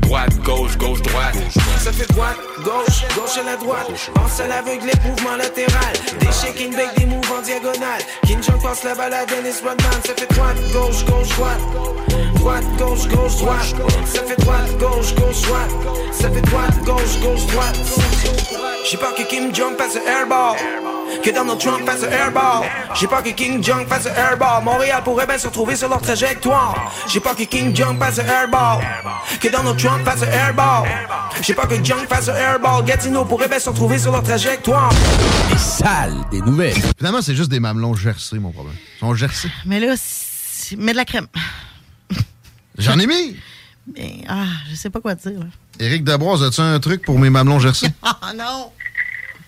Droite, gauche, gauche, droite. Ça fait droite, gauche, gauche à la droite. Pense à l'aveugle, mouvement latéral. Des shaking bake, des mouvements diagonales. Kim Jong passe la balade, Dennis Rodman. Ça fait droite, gauche, gauche, droite. droite, gauche, gauche, droite. Ça fait droite, gauche, gauche, droite. Ça fait droite, gauche, gauche, droite. J'ai peur que Kim Jong fasse un airball. Que Donald Trump fasse un airball. J'ai peur que King Jong fasse un airball. Montréal pourrait bien se retrouver sur leur trajectoire. J'ai peur que King Jong fasse un airball. Que Donald Trump fasse un airball. J'ai peur que Jong fasse un airball. Gatineau pourrait bien se retrouver sur leur trajectoire. Les salles des nouvelles. Finalement, c'est juste des mamelons gercés, mon problème. Ils sont gercés. Mais là, mets de la crème. J'en ai mis! Mais, ah, je sais pas quoi dire. là. Éric Dabroise, as-tu un truc pour mes mamelons gercés? Ah non!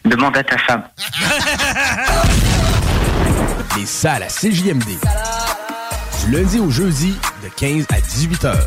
Demande à ta femme. Les salles à CJMD. Du lundi au jeudi, de 15 à 18 heures.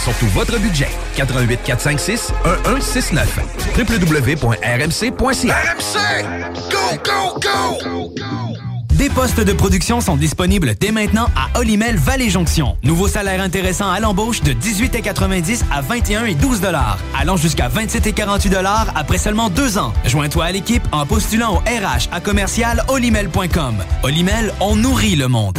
surtout votre budget, 88 456 1169 www.rmc.ca RMC! Go, go, go! Des postes de production sont disponibles dès maintenant à Olimel Valley Jonction. Nouveau salaire intéressant à l'embauche de 18,90 à 21 et 12 dollars, allant jusqu'à 27 et 48 dollars après seulement deux ans. Joins-toi à l'équipe en postulant au RH à commercial olimel.com. Olimel, on nourrit le monde.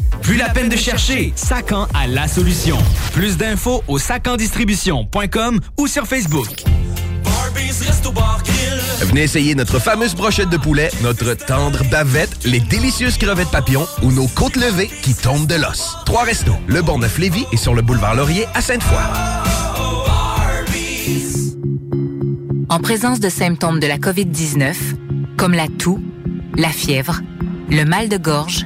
Plus la peine de chercher, Sacan a la solution. Plus d'infos au sacandistribution.com ou sur Facebook. Venez essayer notre fameuse brochette de poulet, notre tendre bavette, les délicieuses crevettes papillons ou nos côtes levées qui tombent de l'os. Trois restos, le Bonneuf Lévis et sur le boulevard Laurier à Sainte-Foy. En présence de symptômes de la COVID-19, comme la toux, la fièvre, le mal de gorge,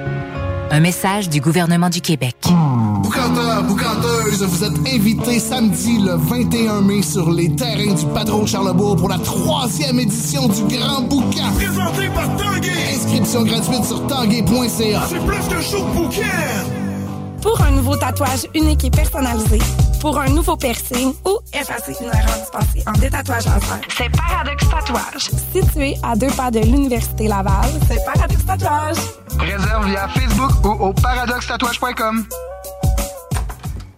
Un message du gouvernement du Québec. Boucanteur, boucanteuse, vous êtes invités samedi le 21 mai sur les terrains du Patron Charlebourg pour la troisième édition du Grand Boucan. Présenté par Tanguay! Inscription gratuite sur tanguay.ca. C'est plus qu'un show de bouquin! Pour un nouveau tatouage unique et personnalisé, pour un nouveau piercing ou effacer une erreur dispensée en détatouage laser, c'est Paradox Tatouage. Situé à deux pas de l'Université Laval, c'est Paradox Tatouage. Réserve via Facebook ou au paradoxtatouage.com.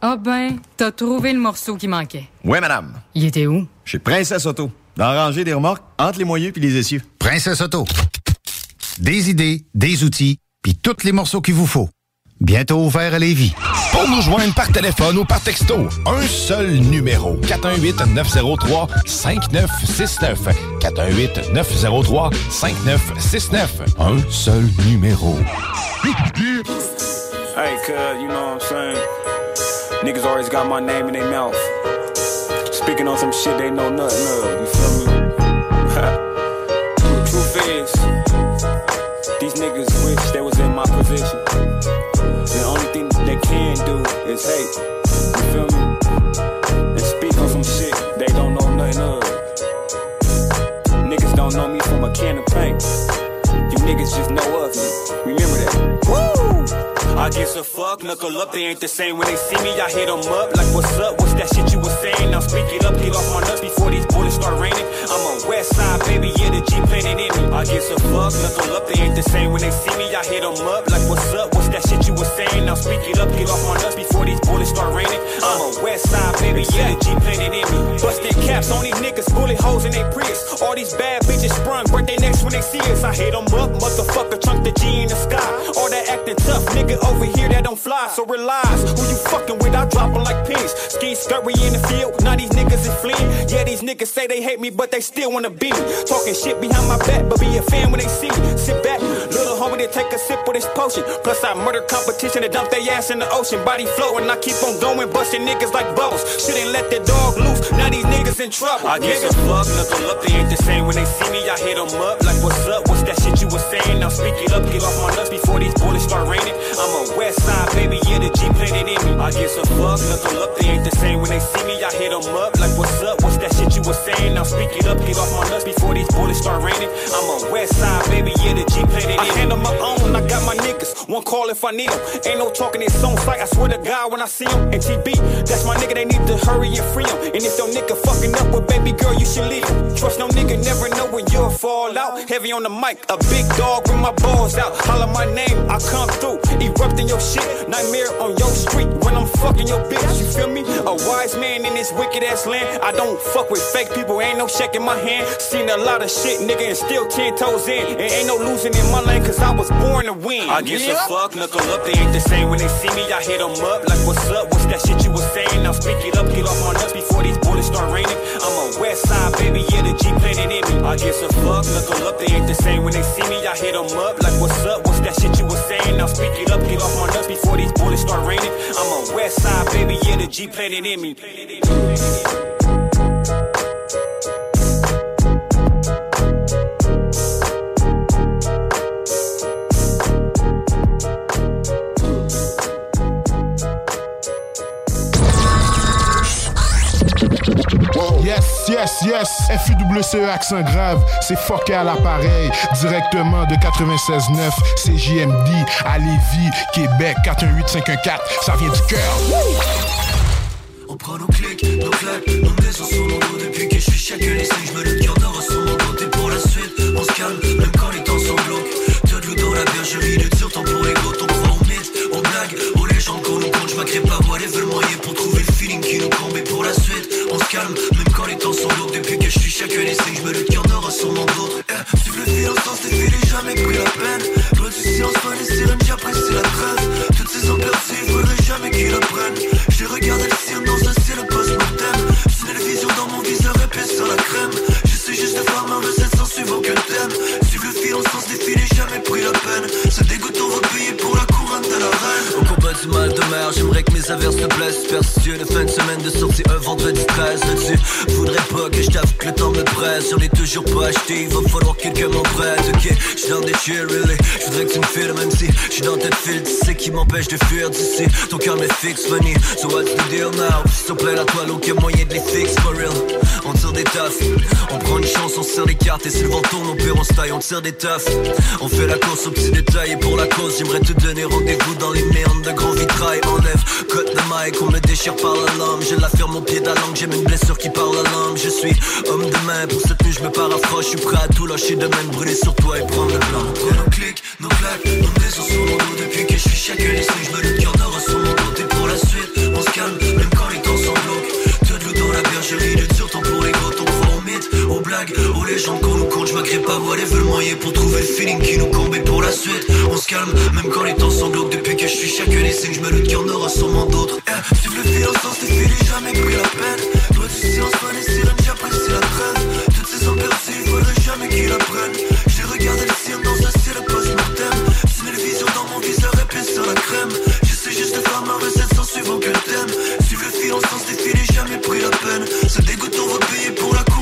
Ah ben, t'as trouvé le morceau qui manquait. Oui, madame. Il était où? Chez Princesse Auto. Dans la rangée des remorques, entre les moyeux puis les essieux. Princesse Auto. Des idées, des outils, puis tous les morceaux qu'il vous faut bientôt ouvert à Lévis. Pour nous joindre par téléphone ou par texto, un seul numéro 418 903 5969 418 903 5969 un seul numéro. Hey, cuz, you know what I'm saying? Niggas always got my name in their mouth. Speaking on some shit they know nothing of, you feel me? Truth is, these niggas wish they was in my position. They can do is hate. You feel me? And speak on some shit they don't know nothing of. Niggas don't know me from a can of paint. You niggas just know of me. Remember that. Woo! I guess a fuck, knuckle up, they ain't the same when they see me. I hit them up like, what's up? What's that shit you was saying? Now speak it up, get off my nuts before these bullets start raining. I'm a west side, baby, yeah, the G planted in me. I guess a fuck, knuckle up, they ain't the same when they see me. I hit them up like, what's up? What's that shit you was saying? Now speak it up, get off my nuts before these bullets start raining. I'm a west side, baby, yeah, the G planted in me. Busted caps on these niggas, bullet holes in their Prius. All these bad bitches sprung, break their necks when they see us. I hit them up, motherfucker, chunk the G in the sky. All that acting tough, nigga over here that don't fly. So realize who you fucking with, I drop 'em like pins. Ski scurry in the field, now these niggas is fleeing. Yeah, these niggas say they hate me, but they still wanna be me. Talking shit behind my back, but be a fan when they see me. Sit back, little homie, they take a sip of this potion. Plus, I murder competition and dump their ass in the ocean. Body floating, I keep on going, busting niggas like bubbles. Shouldn't let the dog loose, now these niggas in trouble. I guess a fuck, knuckle up, they ain't the same when they see me. I hit them up like, what's up? What's that shit you was saying? Now speak it up, get off my nuts before these bullets start raining. I'm a west side, baby, yeah, the G planted in me. I guess some fuck, knuckle up, they ain't the same when they see me. I hit them up like, what's up? What's that shit you was saying? Now speak it up, get off my nuts before these bullets start raining. I'm a west side, baby, yeah, the G planted in me. I handle my own, I got my niggas. One call if I need them. Ain't no talking, it's on sight. I swear to God when I see them. And TB, that's my nigga, they need to hurry and free him. And if your nigga fucking up with baby girl, you should leave him. Trust no nigga, never know when you'll fall out. Heavy on the mic, a big dog with my balls out. Holler my name, I come through. Erupting your shit, nightmare on your street when I'm fucking your bitch. You feel me? A wise man in this wicked ass land. I don't fuck with fake people, ain't no in my hand. Seen a lot of shit, nigga, and still ten toes in. And ain't no losing in my lane, cause I was born to win. I guess a fuck, knuckle up, they ain't the same when they see me. I hit them up like, what's up? What's that shit you was saying? Now speak it up, get off my nuts before these bullets start raining. I'm a west side, baby, yeah, the G planted in me. I guess a fuck, knuckle up, they ain't the same when they see me. I hit them up like, what's up? What's that shit you was saying? Now speak it up, get off my nuts before these bullets start raining. I'm a west side, baby, yeah, the G planted in me. Yes, yes. FUWCE accent grave, c'est fucké à l'appareil. Directement de 96.9 CJMD à Lévis, Québec 418-514. Ça vient du cœur. On prend nos clics, nos claques, nos maisons sur mon dos Depuis que je suis chaque lycée, je me le cœur d'or dos Et pour la suite, on se calme, même quand les temps sont glauques De l'eau dans la bergerie, on se calme, même quand les temps sont glauques Depuis que je suis chaque lycée, je me le cœur d'or sur mon dos eh, Suivre le fil fils, j'ai jamais pris la peine. Loin du silence, pas les sirènes, j'apprécie la trêve. Toutes ces ans perdues, faudrait jamais qu'ils apprennent J'ai regardé le ciel dans un ciel post-mortem. J'ai les visions dans mon viseur épais sur la crème. J'essaie juste de faire ma recette sans suivre aucun thème Suivre le fil des fils, j'ai jamais pris la peine. C'est dégoûtant repayer pour la couronne de la reine Du mal de mer, j'aimerais que mes averses te blessent Superstitieux de fin de semaine de sortie un vendredi 13 Là-dessus, voudrais pas que je t'avoue que le temps me presse. J'en ai toujours pas acheté, il va falloir que quelqu'un m'en prête. Ok, j'suis dans des chill, really. Je voudrais que tu me files même si j'suis dans tête file. Tu sais qui m'empêche de fuir d'ici. Ton cœur me fixe, funny So what's the deal now? S'il te plaît la toile, aucun moyen de les fixer, for real. On tire des taffes, on prend une chance, on serre les cartes. Et si le vent tourne, on perd, on se taille, on tire des taffes On fait la course aux petits détails Et pour la cause, j'aimerais te donner rendez-vous dans les méandres de grands vitrail Enlève, cut the mic, on me déchire par la lame. Je la ferme au pied de la langue, une blessure qui parle la langue. Je suis homme de main, pour cette nuit je me paraphrase Je suis prêt à tout lâcher de même, brûler sur toi et prendre le blanc nos clics, nos claques, nos maisons sur mon dos. Depuis que je suis chaque lycée, je me le cœur d'or sur mon Et pour la suite, on se calme, même quand les temps sont glauques De l'eau dans la bergerie, de dur temps pour les gouttes On aux blagues, aux légendes qu'on nous compte Je m'agrée pas, moi les veulent moyen pour trouver le feeling qui nous combe Et pour la suite, on se calme, même quand les temps glauques Depuis que je suis chaque lycée, je me le cœur d'or sûrement d'autres. Eh, Suivre le fil au sens des j'ai jamais pris la peine. Loin du silence, pas les sirènes, j'apprécie la trêve. Toutes ces ans perdues, faudrait jamais qu'ils apprennent J'ai regardé le ciel dans un ciel post-mortem J'ai les visions dans mon viseur épais sur la crème. J'essaie juste de faire ma recette sans suivre aucun thème. Suivre le fil au sens des j'ai jamais pris la peine. C'est dégoûtant repayer pour la couronne de la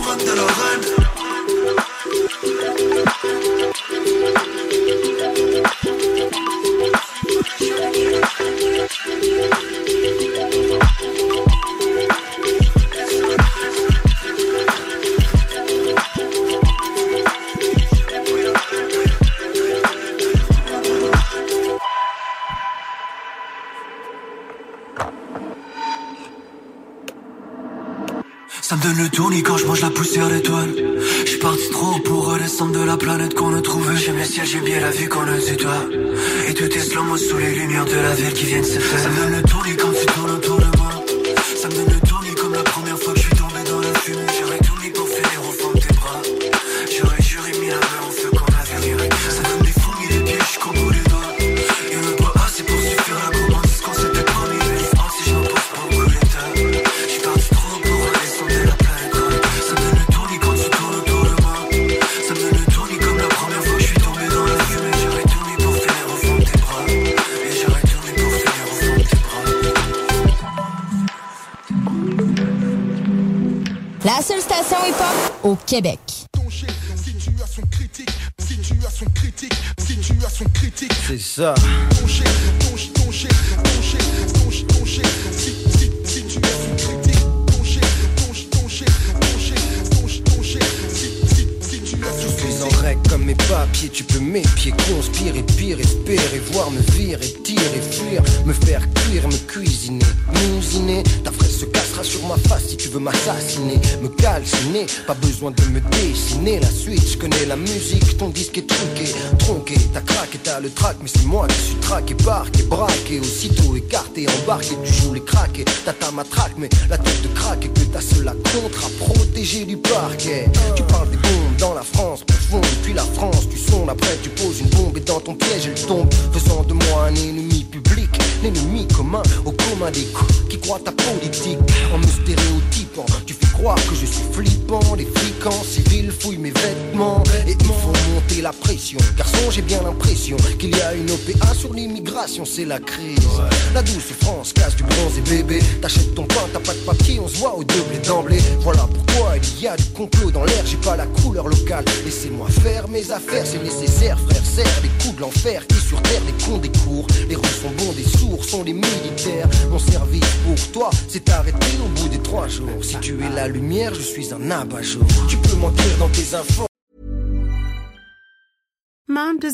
Québec. Situation critique, situation critique, situation critique. C'est ça. Mais c'est moi qui suis traqué, parqué, braqué, aussitôt écarté, embarqué, tu joues les craqués, t'as ta matraque, mais la tête de craque et que t'as cela contre à la crise, la douce France casse du bronze et bébé, t'achètes ton pain, t'as pas de papier, on se voit au double d'emblée, voilà pourquoi il y a du complot dans l'air, j'ai pas la couleur locale, laissez-moi faire mes affaires, c'est nécessaire frère, serre les coups de l'enfer, qui sur terre des cons des cours, les russes sont bons, des sourds sont les militaires, mon service pour toi c'est arrêté au bout des trois jours, si tu es la lumière, je suis un abat-jour, tu peux mentir dans tes infos.